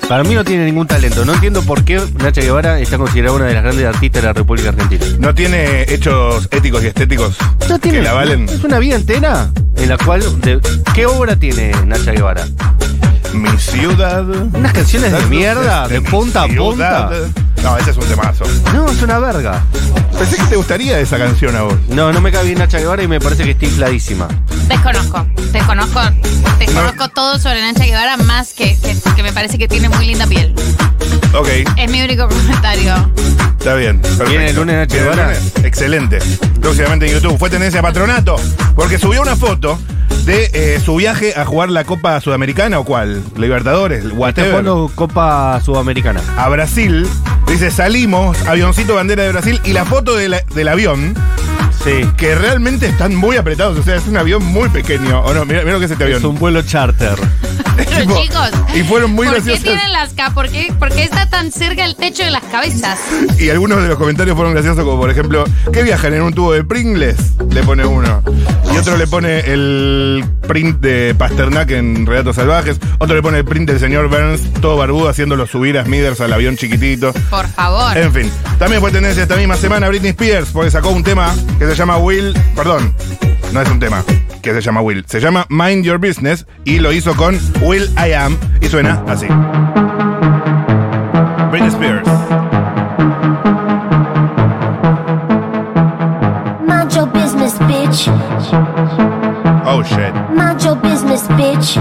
Speaker 1: Para mí no tiene ningún talento. No entiendo por qué Nacha Guevara está considerada una de las grandes artistas de la República Argentina.
Speaker 5: no tiene hechos éticos y estéticos
Speaker 1: No tiene,
Speaker 5: que la valen.
Speaker 1: Es una vida entera en la cual. de- ¿Qué obra tiene Nacha Guevara?
Speaker 5: Mi ciudad.
Speaker 1: Unas canciones de mierda, de punta a punta.
Speaker 5: No, ese es un temazo.
Speaker 1: No, es una verga.
Speaker 5: Pensé que te gustaría esa canción a vos.
Speaker 1: No, no me cae bien Nacha Guevara y me parece que está infladísima.
Speaker 4: Desconozco, desconozco, desconozco todo sobre Nacha Guevara más que, que, que me parece que tiene muy linda piel.
Speaker 5: Ok,
Speaker 4: Es mi único comentario.
Speaker 5: está bien. perfecto.
Speaker 1: ¿Viene el lunes Nacha
Speaker 5: ¿Viene el
Speaker 1: Guevara?
Speaker 5: lunes? Excelente. Próximamente en YouTube. Fue tendencia patronato. Porque subió una foto de eh, su viaje a jugar la Copa Sudamericana o cuál? Libertadores,
Speaker 1: Está
Speaker 5: whatever.
Speaker 1: jugando Copa Sudamericana.
Speaker 5: A Brasil. Dice, salimos, avioncito bandera de Brasil. Y la foto de del avión,
Speaker 1: Sí.
Speaker 5: que realmente están muy apretados. O sea, es un avión muy pequeño. ¿O no? Mira, lo que es este avión.
Speaker 1: Es un vuelo charter.
Speaker 4: Pero *laughs*
Speaker 5: Tipo,
Speaker 4: chicos,
Speaker 5: y fueron muy
Speaker 4: ¿por
Speaker 5: graciosos.
Speaker 4: qué tienen las ca- por qué, por qué está tan cerca el techo de las cabezas?
Speaker 5: Y algunos de los comentarios fueron graciosos, como por ejemplo, ¿qué viajan en un tubo de Pringles? Le pone uno. Y otro le pone el print de Pasternak en Relatos Salvajes. Otro le pone el print del señor Burns, todo barbudo, haciéndolo subir a Smithers al avión chiquitito.
Speaker 4: Por favor.
Speaker 5: En fin, también fue tendencia esta misma semana Britney Spears, porque sacó un tema que se llama Will. Perdón, no es un tema que se llama Will. Se llama Mind Your Business y lo hizo con Will I Am y suena así. Britney Spears.
Speaker 6: Mind your business, bitch.
Speaker 5: Oh shit.
Speaker 6: Mind your business, bitch.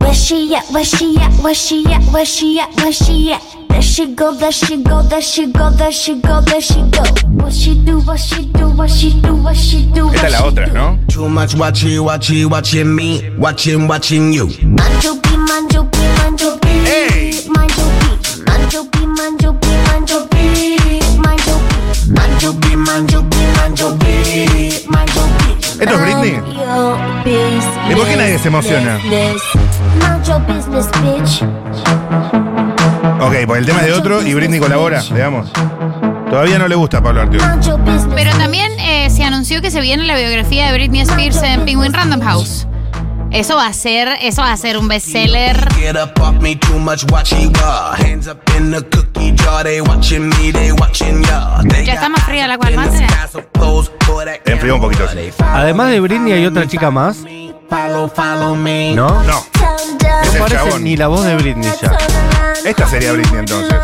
Speaker 6: Where she at? Where she at? Where she at? Where she at? Where she at? There she go, there she go, there she go, there she go, there she go. What she do, what she do, what she do, what she do, what
Speaker 5: Esta es la
Speaker 6: she
Speaker 5: otra,
Speaker 6: do.
Speaker 5: ¿no?
Speaker 8: Too much watching, watching, watching me, watching, watching you.
Speaker 5: Hey.
Speaker 6: Your beat, mind your beat, mind your beat.
Speaker 5: ¿Esto es Britney? ¿Y por qué nadie se emociona?
Speaker 6: Mind your business, bitch.
Speaker 5: Ok, pues el tema es de otro y Britney colabora, digamos. Todavía no le gusta a Pablo
Speaker 6: business.
Speaker 4: Pero también eh, se anunció que se viene la biografía de Britney Spears en Penguin Random House. Eso va a ser, eso va a ser un bestseller.
Speaker 8: Ya.
Speaker 4: Está más fría la cual
Speaker 8: that
Speaker 5: Enfrió un poquito, sí.
Speaker 1: Además de Britney hay otra chica más. ¿no?
Speaker 5: No. Es
Speaker 1: No
Speaker 5: el
Speaker 1: parece
Speaker 5: chabón.
Speaker 1: ni la voz de Britney ya.
Speaker 5: Esta sería Britney entonces.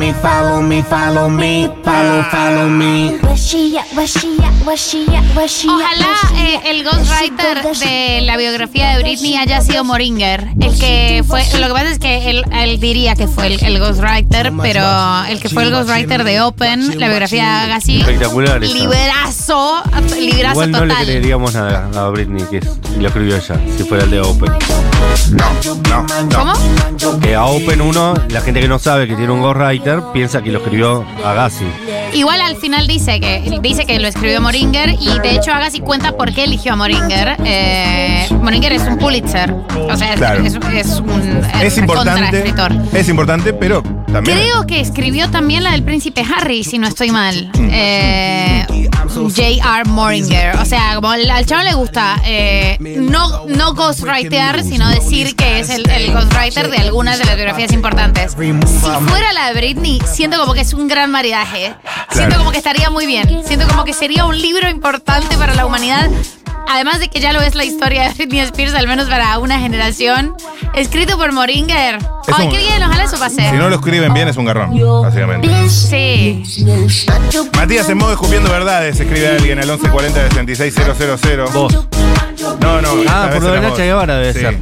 Speaker 8: Follow me, follow me, follow me, follow, follow me.
Speaker 4: Ojalá eh, el ghostwriter de la biografía de Britney haya sido Moringer. El que fue. Lo que pasa es que él, él diría que fue el, el ghostwriter, pero el que fue el ghostwriter de Open, la biografía de Agassi.
Speaker 1: Espectacular esa.
Speaker 4: Librazo, librazo
Speaker 1: Igual no le
Speaker 4: total.
Speaker 1: creeríamos nada a Britney que es- lo escribió ella, si fuera el de Open.
Speaker 5: No, no, no.
Speaker 4: ¿Cómo?
Speaker 1: Que a Open 1, la gente que no sabe que tiene un ghostwriter piensa que lo escribió Agassi.
Speaker 4: Igual al final dice que dice que lo escribió Moringer y de hecho Agassi cuenta por qué eligió a Moringer. Eh, Moringer es un Pulitzer, o sea, es,
Speaker 5: Claro.
Speaker 4: es- es un
Speaker 5: Es importante.
Speaker 4: contraescritor.
Speaker 5: Es importante, pero también.
Speaker 4: Creo que escribió también la del príncipe Harry, si no estoy mal. Eh, J.R. Moringer. O sea, como al, chavo le gusta eh, no, no ghostwritear, sino decir que es el, el ghostwriter de algunas de las biografías importantes. Si fuera la de Britney, siento como que es un gran maridaje. Siento como que estaría muy bien. Siento como que sería un libro importante para la humanidad. Además de que ya lo es la historia de Britney Spears, al menos para una generación. Escrito por Moringer.
Speaker 5: Es
Speaker 4: Ay,
Speaker 5: un-
Speaker 4: qué bien, ojalá eso pase.
Speaker 5: Si no lo escriben bien, es un garrón, básicamente.
Speaker 4: Sí.
Speaker 5: Matías en modo escupiendo verdades, escribe alguien al 1140 66000.
Speaker 1: Vos.
Speaker 5: No, no.
Speaker 1: Ah, por lo de Nacha. Guevara debe
Speaker 5: Sí.
Speaker 1: ser.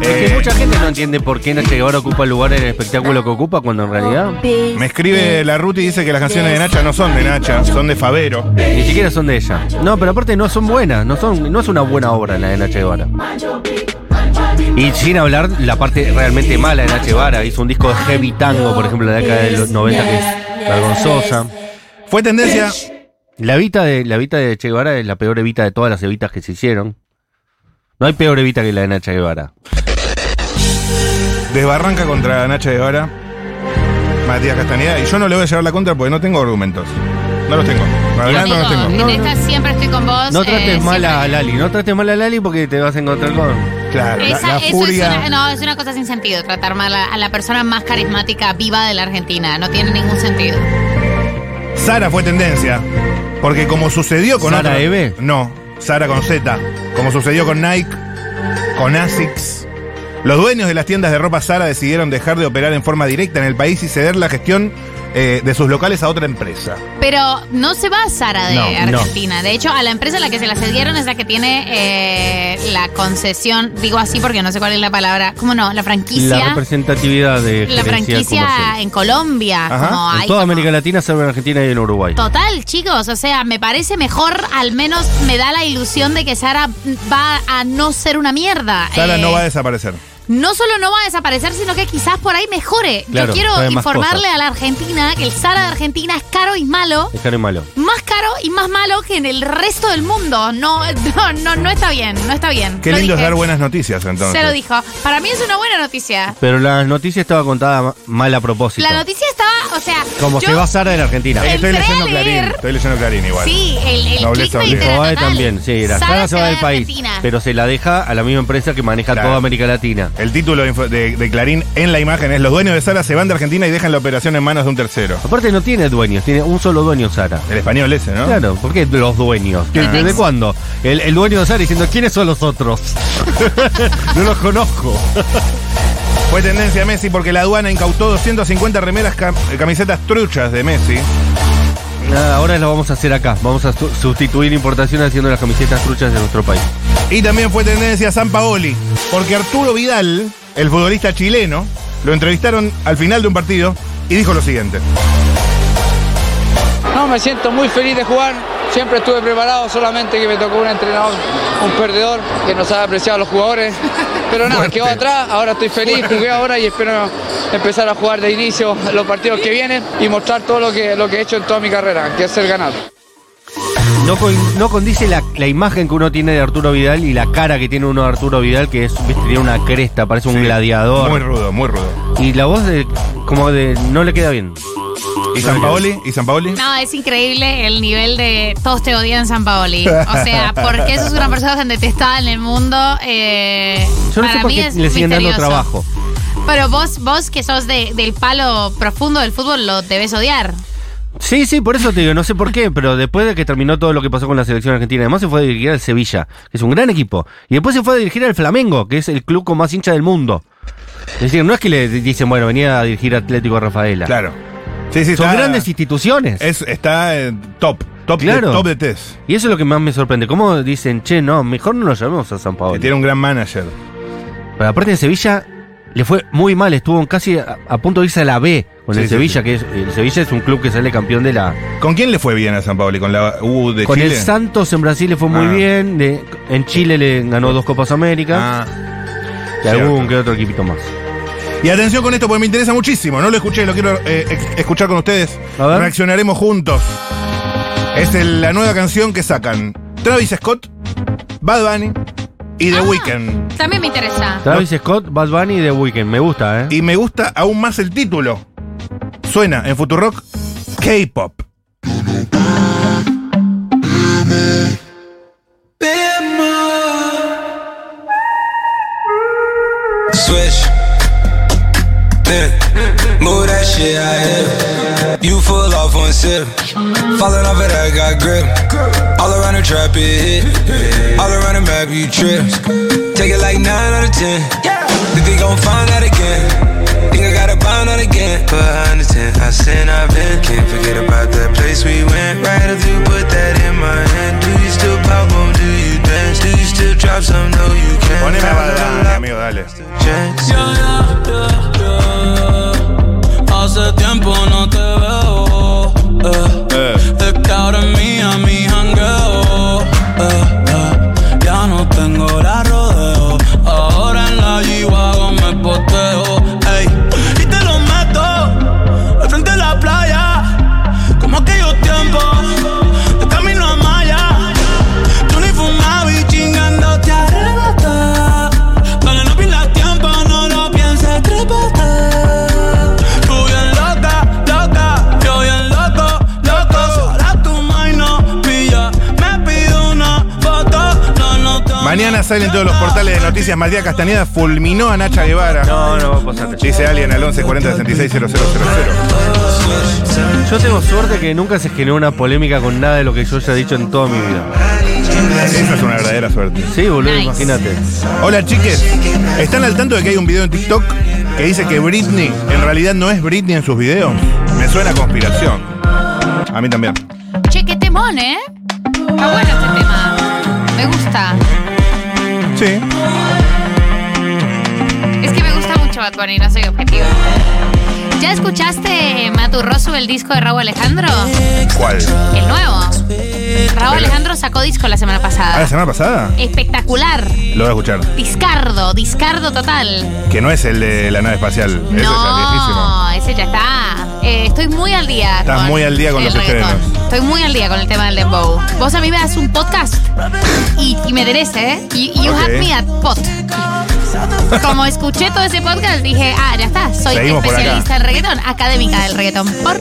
Speaker 1: Es
Speaker 5: Eh,
Speaker 1: que mucha gente no entiende por qué Nacha Guevara ocupa el lugar en el espectáculo que ocupa cuando en realidad
Speaker 5: Me escribe la Ruti y dice que las canciones de Nacha no son de Nacha, son de Favero.
Speaker 1: ni siquiera son de ella. No, pero aparte no son buenas, no son, no es una buena obra la de Nacha Guevara. Y sin hablar la parte realmente mala de Nacha Guevara, hizo un disco de heavy tango, por ejemplo, de la década de los 90 que es vergonzosa.
Speaker 5: Fue tendencia.
Speaker 1: La evita de la evita de Che Guevara es la peor evita de todas las evitas que se hicieron. No hay peor evita que la de Nacha Guevara.
Speaker 5: Desbarranca contra Nacha Guevara. Matías Castañeda. Y yo no le voy a llevar la contra porque no tengo argumentos. No los tengo. La verdad no los
Speaker 4: Amigo,
Speaker 5: tengo.
Speaker 4: en esta siempre estoy con vos.
Speaker 1: No
Speaker 4: eh,
Speaker 1: trates mal a
Speaker 4: siempre-
Speaker 1: Lali, no trates mal a Lali porque te vas a encontrar con.
Speaker 5: Claro, la,
Speaker 4: Esa-
Speaker 5: la
Speaker 4: eso
Speaker 5: furia.
Speaker 4: es una, no, es una cosa sin sentido, tratar mal a, a la persona más carismática viva de la Argentina. No tiene ningún sentido.
Speaker 5: Sara fue tendencia. Porque como sucedió con
Speaker 1: ¿Sara
Speaker 5: otro-
Speaker 1: Eve?
Speaker 5: No, Sara con Z. Como sucedió con Nike, con Asics. Los dueños de las tiendas de ropa Sara decidieron dejar de operar en forma directa en el país y ceder la gestión eh, de sus locales a otra empresa.
Speaker 4: Pero no se va Sara de
Speaker 5: No, no.
Speaker 4: Argentina. De hecho, a la empresa a la que se la cedieron es la que tiene eh, la concesión, digo así porque no sé cuál es la palabra. ¿Cómo no? La franquicia.
Speaker 1: La representatividad de
Speaker 4: la franquicia
Speaker 1: comercial.
Speaker 4: en Colombia.
Speaker 5: Ajá.
Speaker 4: Como
Speaker 1: En
Speaker 4: hay
Speaker 1: toda
Speaker 4: como-
Speaker 1: América Latina, salvo en Argentina y en Uruguay.
Speaker 4: Total, chicos, o sea, me parece mejor, al menos me da la ilusión de que Sara va a no ser una mierda.
Speaker 5: Sara
Speaker 4: Eh,
Speaker 5: no va a desaparecer.
Speaker 4: No solo no va a desaparecer, sino que quizás por ahí mejore.
Speaker 1: Claro,
Speaker 4: Yo quiero informarle a la Argentina que el Sara de Argentina es caro y malo,
Speaker 1: Es caro y malo.
Speaker 4: más caro y más malo que en el resto del mundo. No, no, no, no está bien, no está bien.
Speaker 5: Qué
Speaker 4: Lo
Speaker 5: lindo es dar buenas noticias entonces.
Speaker 4: Se lo dijo. Para mí es una buena noticia.
Speaker 1: Pero la noticia estaba contada ma- mal a propósito.
Speaker 4: La noticia estaba, o sea,
Speaker 1: Como
Speaker 4: yo-
Speaker 1: se va Sara de la Argentina.
Speaker 5: Estoy
Speaker 4: a
Speaker 5: leyendo
Speaker 4: leer-
Speaker 5: Clarín. Estoy leyendo Clarín igual.
Speaker 4: Sí, el, el
Speaker 5: Nobleza
Speaker 1: también, sí. La
Speaker 4: Sara
Speaker 1: Sara se va
Speaker 4: de
Speaker 1: del país. Pero se la deja a la misma empresa que maneja
Speaker 5: Claro.
Speaker 1: toda América Latina.
Speaker 5: El título de, info- de- de Clarín en la imagen es Los dueños de Sara se van de Argentina y dejan la operación en manos de un tercero.
Speaker 1: Aparte no tiene dueños, tiene un solo dueño Sara.
Speaker 5: El español ese, ¿no?
Speaker 1: Claro, ¿por qué los dueños? ¿Qué-
Speaker 4: Ah.
Speaker 1: ¿Desde cuándo? El, el dueño de Sara diciendo, ¿quiénes son los otros? *laughs* no los conozco.
Speaker 5: Fue tendencia Messi porque la aduana incautó 250 remeras cam- camisetas truchas de Messi.
Speaker 1: Nada, ahora lo vamos a hacer acá. Vamos a su- sustituir importación haciendo las camisetas truchas de nuestro país.
Speaker 5: Y también fue tendencia San Paoli, porque Arturo Vidal, el futbolista chileno, lo entrevistaron al final de un partido y dijo lo siguiente.
Speaker 9: No, me siento muy feliz de jugar. Siempre estuve preparado, solamente que me tocó un entrenador, un perdedor, que no sabe apreciar a los jugadores. Pero nada,
Speaker 5: Fuerte.
Speaker 9: quedó atrás, ahora estoy feliz, jugué ahora y espero empezar a jugar de inicio los partidos que vienen y mostrar todo lo que, lo que he hecho en toda mi carrera, que es ser ganador.
Speaker 1: No, con- no condice la, la imagen que uno tiene de Arturo Vidal y la cara que tiene uno de Arturo Vidal, que es, viste, tiene una cresta, parece un
Speaker 5: Sí,
Speaker 1: gladiador.
Speaker 5: Muy rudo, muy rudo.
Speaker 1: y la voz de, como de, no le queda bien.
Speaker 5: ¿Y San Paoli? ¿Y San Paoli?
Speaker 4: No, es increíble el nivel de todos te odian San Paoli. O sea, porque eso es una persona tan detestada en el mundo. eh,
Speaker 1: Yo no
Speaker 4: para
Speaker 1: sé por
Speaker 4: mí
Speaker 1: qué
Speaker 4: es
Speaker 1: le siguen dando
Speaker 4: misterioso.
Speaker 1: trabajo.
Speaker 4: Pero vos, vos que sos de- del palo profundo del fútbol, lo debes odiar.
Speaker 1: Sí, sí, por eso te digo, no sé por qué, pero después de que terminó todo lo que pasó con la selección argentina, además se fue a dirigir al Sevilla, que es un gran equipo, y después se fue a dirigir al Flamengo, que es el club con más hincha del mundo. Es decir, no es que le dicen, bueno, venía a dirigir Atlético Rafaela.
Speaker 5: Claro. Sí, sí,
Speaker 1: Son
Speaker 5: está-
Speaker 1: grandes instituciones.
Speaker 5: es- está en top. Top,
Speaker 1: Claro.
Speaker 5: de, top de test.
Speaker 1: Y eso es lo que más me sorprende. ¿Cómo dicen, che, no, mejor no lo llamemos a San
Speaker 5: Que
Speaker 1: Paolo?
Speaker 5: tiene un gran manager.
Speaker 1: Pero aparte de Sevilla, le fue muy mal, estuvo casi a, a punto de irse a la B con
Speaker 5: Sí,
Speaker 1: el
Speaker 5: sí,
Speaker 1: Sevilla,
Speaker 5: sí.
Speaker 1: que es, el Sevilla es un club que sale campeón de la...
Speaker 5: ¿Con quién le fue bien a San Paolo? ¿Con la U de
Speaker 1: con
Speaker 5: Chile?
Speaker 1: el Santos en Brasil le fue muy
Speaker 5: Ah.
Speaker 1: bien, de- en Chile le ganó dos Copas América,
Speaker 5: Ah.
Speaker 1: y algún que otro equipito más.
Speaker 5: Y atención con esto porque me interesa muchísimo. No lo escuché, lo quiero eh, escuchar con ustedes.
Speaker 1: A ver.
Speaker 5: Reaccionaremos juntos. Es el- la nueva canción que sacan Travis Scott, Bad Bunny y The
Speaker 4: Ah.
Speaker 5: Weeknd.
Speaker 4: También me interesa.
Speaker 1: Travis Scott, Bad Bunny y The Weeknd, me gusta, ¿eh?
Speaker 5: Y me gusta aún más el título. Suena en Futurock K-pop.
Speaker 8: Shit out here. You full off one sip. Falling off it, I got grip. All around the trap, it hit. All around the map, you trip. Take it like 9 out of 10. Think they gon' find out again. Think I gotta find out again. Behind the tent, I sin, I've been. Can't forget about that place we went. Right after you put that in my hand. Do you still pop on? Do you dance? Do you still drop some? No, you can't.
Speaker 5: Poneme a Bad Bunny, amigo, dale.
Speaker 8: Chance.
Speaker 10: Hace tiempo no
Speaker 5: salen todos los portales de noticias. Matías Castañeda fulminó a Nacha Guevara.
Speaker 1: No, no va a pasar.
Speaker 5: Dice alguien al 1140 66 000.
Speaker 1: Yo tengo suerte que nunca se generó una polémica con nada de lo que yo haya dicho en toda mi vida.
Speaker 5: Esa es una verdadera suerte.
Speaker 1: Sí, boludo,
Speaker 4: Nice.
Speaker 1: Imagínate.
Speaker 5: Hola chiques, ¿están al tanto de que hay un video en TikTok que dice que Britney en realidad no es Britney en sus videos? Me suena a conspiración. A mí también.
Speaker 4: Che, qué temón, ¿eh? Está bueno este tema. Me gusta.
Speaker 5: Sí.
Speaker 4: Es que me gusta mucho Bad Bunny, no soy objetivo. ¿Ya escuchaste Maturroso el disco de Raúl Alejandro?
Speaker 5: ¿Cuál?
Speaker 4: El nuevo. Raúl Alejandro sacó disco la semana
Speaker 5: ¿Ah, la
Speaker 4: pasada.
Speaker 5: semana pasada?
Speaker 4: Espectacular.
Speaker 5: Lo voy a escuchar.
Speaker 4: Discardo, discardo total.
Speaker 5: Que no es el de la nave espacial. Ese ya es.
Speaker 4: No, ese ya está. Eh, estoy muy al día.
Speaker 5: Estás muy al día con
Speaker 4: el
Speaker 5: los estrenos.
Speaker 4: Estoy muy al día con el tema del dembow. Vos a mí me das un podcast y, y me derece, ¿eh? You, you
Speaker 5: Ok.
Speaker 4: had me at pot. Como escuché todo ese podcast, dije, ah, ya está, soy
Speaker 5: Seguimos
Speaker 4: especialista en reggaetón, académica del reggaetón. Por,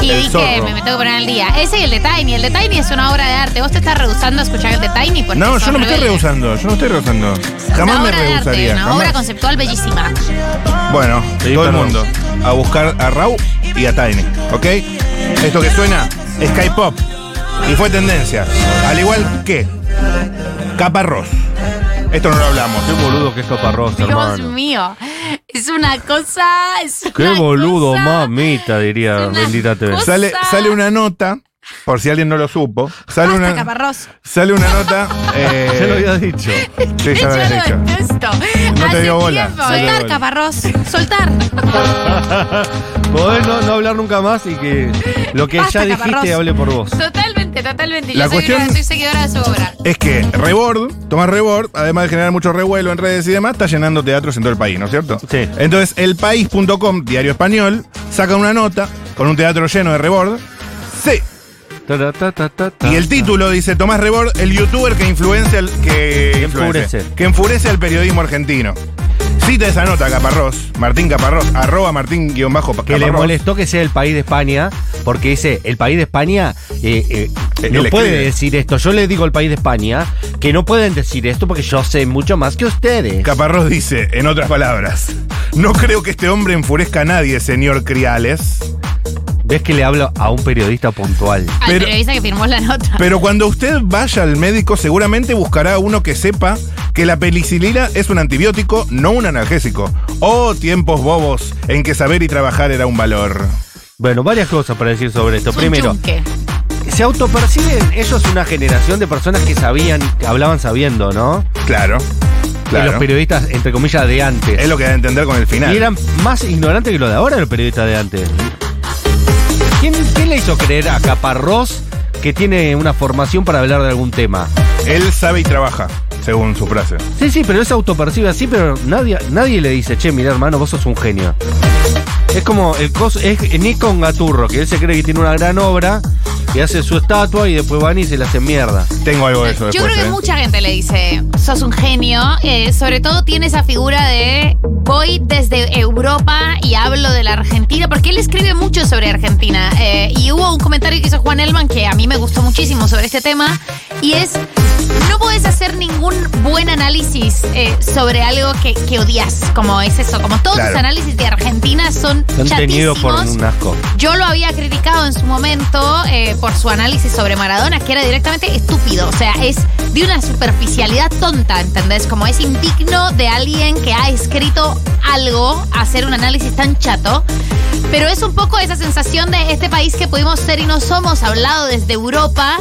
Speaker 4: y
Speaker 5: El
Speaker 4: dije,
Speaker 5: zorro.
Speaker 4: me, tengo que poner al día. Ese y el de Tiny. El de Tiny es una obra de arte. ¿Vos te estás rehusando a escuchar el de Tiny? Porque
Speaker 5: No, yo no me estoy rehusando. Yo no estoy rehusando. Jamás me rehusaría.
Speaker 4: una
Speaker 5: jamás.
Speaker 4: obra conceptual bellísima.
Speaker 5: Bueno,
Speaker 1: Sí,
Speaker 5: todo el mundo a buscar a Raúl y a Tiny, ¿ok? Esto que suena es K-pop y fue tendencia. Al igual que Caparrós. Esto no lo hablamos.
Speaker 1: Qué boludo que es Caparrós,
Speaker 4: Dios
Speaker 1: hermano.
Speaker 4: mío. Es una cosa. Es
Speaker 1: Qué
Speaker 4: una
Speaker 1: boludo,
Speaker 4: cosa-
Speaker 1: mamita, diría Bendita TV.
Speaker 5: Sale, sale una nota, por si alguien no lo supo. Sale
Speaker 4: Basta,
Speaker 5: una,
Speaker 4: Caparrós.
Speaker 5: sale una nota. *laughs* eh, *laughs*
Speaker 1: Ya lo había dicho.
Speaker 5: Sí, ya lo dicho.
Speaker 4: detesto.
Speaker 5: No te
Speaker 4: Hace
Speaker 5: dio bola.
Speaker 4: tiempo.
Speaker 5: No te dio
Speaker 4: Soltar,
Speaker 5: bola.
Speaker 4: Caparrós. Soltar. *laughs*
Speaker 1: Podés no, no hablar nunca más y que lo que
Speaker 4: Basta,
Speaker 1: ya dijiste
Speaker 4: Caparrós.
Speaker 1: hable por vos.
Speaker 4: Totalmente, totalmente.
Speaker 5: La
Speaker 4: Yo soy,
Speaker 5: cuestión-
Speaker 4: una- soy seguidora de su obra.
Speaker 5: Es que Rebord, Tomás Rebord, además de generar mucho revuelo en redes y demás, está llenando teatros en todo el país, ¿no es cierto?
Speaker 1: Sí.
Speaker 5: Entonces, elpaís.com, diario español, saca una nota con un teatro lleno de Rebord. Sí. Y el título dice Tomás Rebord, el youtuber que influencia el, que,
Speaker 1: enfurece.
Speaker 5: que enfurece al periodismo argentino. Cita esa nota, Caparrós, Martín Caparrós, arroba Martín-Caparrós.
Speaker 1: Que le molestó que sea el país de España, porque dice, el país de España eh, eh, no
Speaker 5: escribe.
Speaker 1: puede decir esto. Yo le digo al país de España que no pueden decir esto porque yo sé mucho más que ustedes.
Speaker 5: Caparrós dice, en otras palabras, no creo que este hombre enfurezca a nadie, señor Criales.
Speaker 1: Ves que le hablo a un periodista puntual.
Speaker 4: Al
Speaker 5: Pero-
Speaker 4: periodista que firmó la nota.
Speaker 5: Pero cuando usted vaya al médico, seguramente buscará uno que sepa que la penicilina es un antibiótico, no un analgésico. Oh, tiempos bobos en que saber y trabajar era un valor.
Speaker 1: Bueno, varias cosas para decir sobre esto.
Speaker 4: Es
Speaker 1: Primero,
Speaker 4: yunque.
Speaker 1: se autoperciben ellos una generación de personas que sabían, que hablaban sabiendo, ¿no?
Speaker 5: Claro,
Speaker 1: De
Speaker 5: claro.
Speaker 1: los periodistas, entre comillas, de antes.
Speaker 5: Es lo que da a entender con el final.
Speaker 1: Y eran más ignorantes que los de ahora, los periodistas de antes. ¿Quién, quién le hizo creer a Caparrós que tiene una formación para hablar de algún tema?
Speaker 5: Él sabe y trabaja, según su frase.
Speaker 1: Sí, sí, pero se autopercibe así, pero nadie, nadie le dice, che, mira hermano, vos sos un genio. Es como el coso, es Nikon Gaturro, que él se cree que tiene una gran obra y hace su estatua y después van y se la hacen mierda.
Speaker 5: Tengo algo de eso
Speaker 4: Yo
Speaker 5: después.
Speaker 4: creo que
Speaker 5: ¿eh?
Speaker 4: mucha gente le dice, sos un genio. eh, sobre todo tiene esa figura de voy desde Europa y hablo de la Argentina, porque él escribe mucho sobre Argentina. eh, y hubo un comentario que hizo Juan Elman que a mí me gustó muchísimo sobre este tema, y es, no puedes hacer ningún buen análisis eh, sobre algo que, que odias, como es eso, como todos
Speaker 5: Claro.
Speaker 4: los análisis de Argentina son
Speaker 1: teñidos por
Speaker 4: chatísimos.
Speaker 1: un asco.
Speaker 4: Yo lo había criticado en su momento eh, por su análisis sobre Maradona, que era directamente estúpido. O sea, es de una superficialidad tonta, ¿entendés? Como es indigno de alguien que ha escrito algo hacer un análisis tan chato. Pero es un poco esa sensación de este país que pudimos ser y no somos, hablado desde Europa,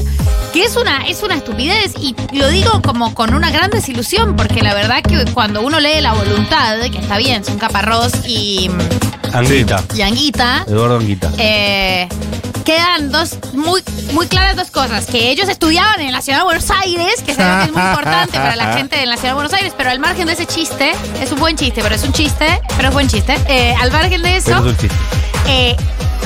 Speaker 4: que es una, es una estupidez. Y lo digo como con una gran desilusión, porque la verdad que cuando uno lee La Voluntad, que está bien, son Caparrós y,
Speaker 1: Anguita.
Speaker 4: y Anguita,
Speaker 1: Eduardo Anguita.
Speaker 4: eh, quedan dos muy, muy claras dos cosas. Que ellos estudiaban en la ciudad de Buenos Aires, que que es muy importante para la gente de la ciudad de Buenos Aires, pero al margen de ese chiste, es un buen chiste, pero es un chiste, pero es buen chiste. eh, al margen de eso,
Speaker 1: es un chiste.
Speaker 4: eh,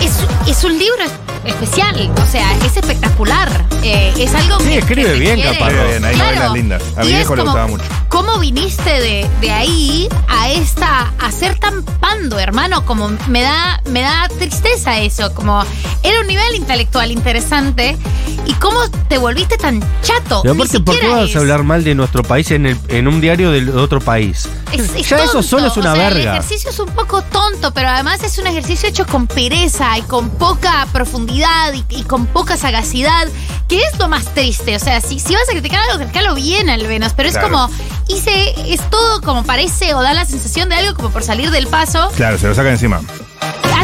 Speaker 4: es, es un libro especial, o sea, es espectacular. eh, es algo
Speaker 1: Sí,
Speaker 4: que,
Speaker 1: escribe
Speaker 4: que
Speaker 1: bien, capaz.
Speaker 5: Bien, hay
Speaker 4: Claro.
Speaker 5: novelas lindas. A mi viejo le
Speaker 4: como,
Speaker 5: gustaba mucho.
Speaker 4: ¿Cómo viniste de, de ahí a esta, a ser tan pando, hermano? Como me da, me da tristeza eso. Como era un nivel intelectual interesante. ¿Y cómo te volviste tan chato?
Speaker 1: Pero aparte, ¿por qué vas a hablar mal de nuestro país en, el- en un diario de otro país?
Speaker 4: Es, es
Speaker 1: ya eso solo es una
Speaker 4: o sea, El
Speaker 1: verga.
Speaker 4: ejercicio es un poco tonto, pero además es un ejercicio hecho con pereza y con poca profundidad y, y con poca sagacidad, que es lo más triste. O sea, si, si vas a criticar algo, criticalo bien al menos, pero es como, hice, es todo como parece o da la sensación de algo como por salir del paso.
Speaker 5: Claro, se lo saca encima.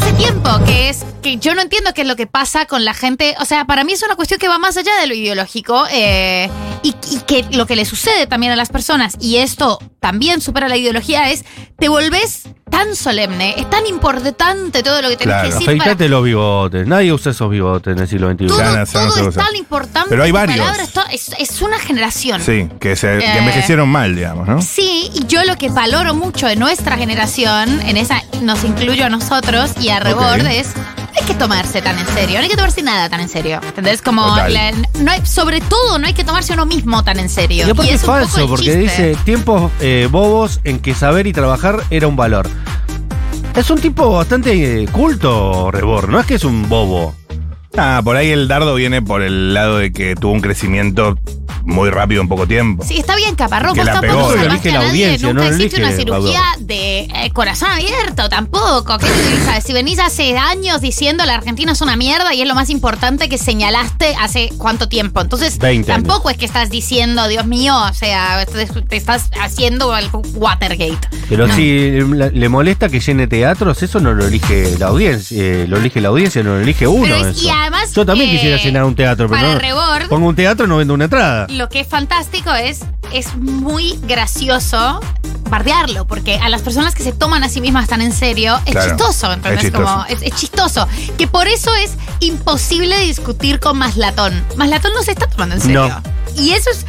Speaker 4: Hace tiempo que es que yo no entiendo qué es lo que pasa con la gente. O sea, para mí es una cuestión que va más allá de lo ideológico eh, y, y que lo que le sucede también a las personas, y esto también supera la ideología, es te volvés tan solemne, es tan importante todo lo que tenés
Speaker 5: Claro.
Speaker 4: que decir. para-
Speaker 1: Afeitate los bigotes. Nadie usa esos bigotes en el siglo XXI.
Speaker 4: todo
Speaker 5: no- no
Speaker 4: todo
Speaker 5: se
Speaker 4: es tan importante.
Speaker 5: Pero hay varios.
Speaker 4: palabra es, to- es, es una generación.
Speaker 5: Sí, que, se, que
Speaker 4: Eh.
Speaker 5: envejecieron mal, digamos, ¿no?
Speaker 4: Sí, y yo lo que valoro mucho de nuestra generación, en esa nos incluyo a nosotros y a Rebord, es no hay que tomarse tan en serio, no hay que tomarse nada tan en serio. ¿Entendés? Como la- no hay, sobre todo no hay que tomarse uno mismo tan en serio.
Speaker 1: Y aparte
Speaker 4: es
Speaker 1: es
Speaker 4: un poco
Speaker 1: falso, porque dice tiempos eh, bobos en que saber y trabajar era un valor. Es un tipo bastante eh, culto, Rebor, no es que es un bobo.
Speaker 5: Ah, por ahí el dardo viene por el lado de que tuvo un crecimiento muy rápido en poco tiempo.
Speaker 4: Sí, está bien Caparrós,
Speaker 5: Que
Speaker 4: vos
Speaker 5: la pegó.
Speaker 4: Salvaste a
Speaker 1: la
Speaker 4: nadie,
Speaker 1: audiencia,
Speaker 4: nunca
Speaker 1: no
Speaker 4: hiciste una cirugía de eh, corazón abierto tampoco. ¿Qué te? Si venís hace años diciendo la Argentina es una mierda y es lo más importante que señalaste hace cuánto tiempo. Entonces,
Speaker 1: 20 años.
Speaker 4: tampoco es que estás diciendo, Dios mío, o sea, te, te estás haciendo el Watergate.
Speaker 1: Pero
Speaker 4: No.
Speaker 1: si le, le molesta que llene teatros, eso no lo elige la audiencia, eh, lo elige la audiencia, no lo elige uno.
Speaker 4: Pero es-
Speaker 1: eso.
Speaker 4: y además,
Speaker 1: Yo también
Speaker 4: eh,
Speaker 1: quisiera llenar un teatro, pero
Speaker 4: para
Speaker 1: no.
Speaker 4: Rebord-
Speaker 1: Pongo un teatro y no vendo una entrada.
Speaker 4: Lo que es fantástico es, es muy gracioso bardearlo, porque a las personas que se toman a sí mismas tan en serio, es
Speaker 5: Claro,
Speaker 4: chistoso, ¿entendés?
Speaker 5: es chistoso.
Speaker 4: Como, es, es chistoso. Que por eso es imposible discutir con Maslatón. Maslatón no se está tomando en serio.
Speaker 1: No.
Speaker 4: Y eso es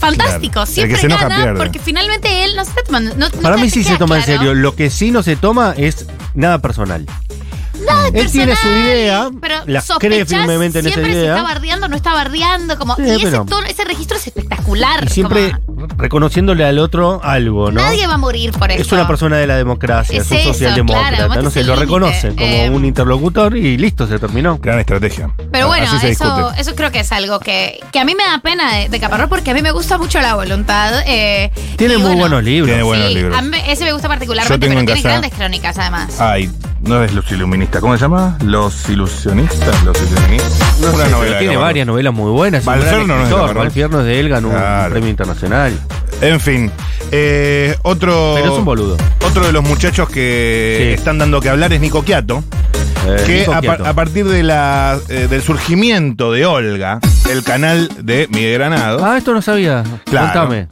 Speaker 4: fantástico.
Speaker 5: Claro.
Speaker 4: Siempre gana
Speaker 5: pierde.
Speaker 4: porque finalmente él no se está tomando. no-
Speaker 1: Para mí sí se toma en serio. Lo que sí no se toma es nada personal. Él tiene su idea,
Speaker 4: pero
Speaker 1: la cree firmemente en esa
Speaker 4: siempre
Speaker 1: idea.
Speaker 4: si está bardeando, no está bardeando, como,
Speaker 1: Sí,
Speaker 4: y ese, tono- ese registro es espectacular.
Speaker 1: Y siempre
Speaker 4: como,
Speaker 1: reconociéndole al otro algo, ¿no?
Speaker 4: Nadie va a morir por eso.
Speaker 1: Es una persona de la democracia, es,
Speaker 4: Es
Speaker 1: un
Speaker 4: eso,
Speaker 1: socialdemócrata,
Speaker 4: claro,
Speaker 1: no se lo reconoce como
Speaker 4: Eh,
Speaker 1: un interlocutor y listo, se terminó.
Speaker 5: Gran estrategia.
Speaker 4: Pero bueno,
Speaker 5: Así se
Speaker 4: eso, creo que es algo que, que a mí me da pena de, de Caparrós porque a mí me gusta mucho la voluntad. eh,
Speaker 1: Tiene muy
Speaker 4: bueno,
Speaker 1: buenos libros.
Speaker 5: Tiene buenos
Speaker 4: sí,
Speaker 5: libros.
Speaker 4: a mí ese me gusta particularmente, pero
Speaker 5: en
Speaker 4: tiene grandes crónicas además.
Speaker 5: Ay, No es Los Iluministas, ¿cómo se llama? Los Ilusionistas, Los Iluministas.
Speaker 1: No
Speaker 5: Una
Speaker 1: sé,
Speaker 5: novela
Speaker 1: pero tiene varias novelas muy buenas.
Speaker 5: Valferno no es de
Speaker 1: es de él, ganó
Speaker 5: Claro.
Speaker 1: un premio internacional.
Speaker 5: En fin, eh, otro.
Speaker 1: Pero es un boludo.
Speaker 5: Otro de los muchachos que
Speaker 1: Sí.
Speaker 5: están dando que hablar es Nico Quiato.
Speaker 1: Eh,
Speaker 5: que
Speaker 1: Nico
Speaker 5: a, par-
Speaker 1: Quiato.
Speaker 5: a partir de la, eh, del surgimiento de Olga, el canal de Miguel Granados.
Speaker 1: Ah, esto no sabía.
Speaker 5: Claro.
Speaker 1: Contame.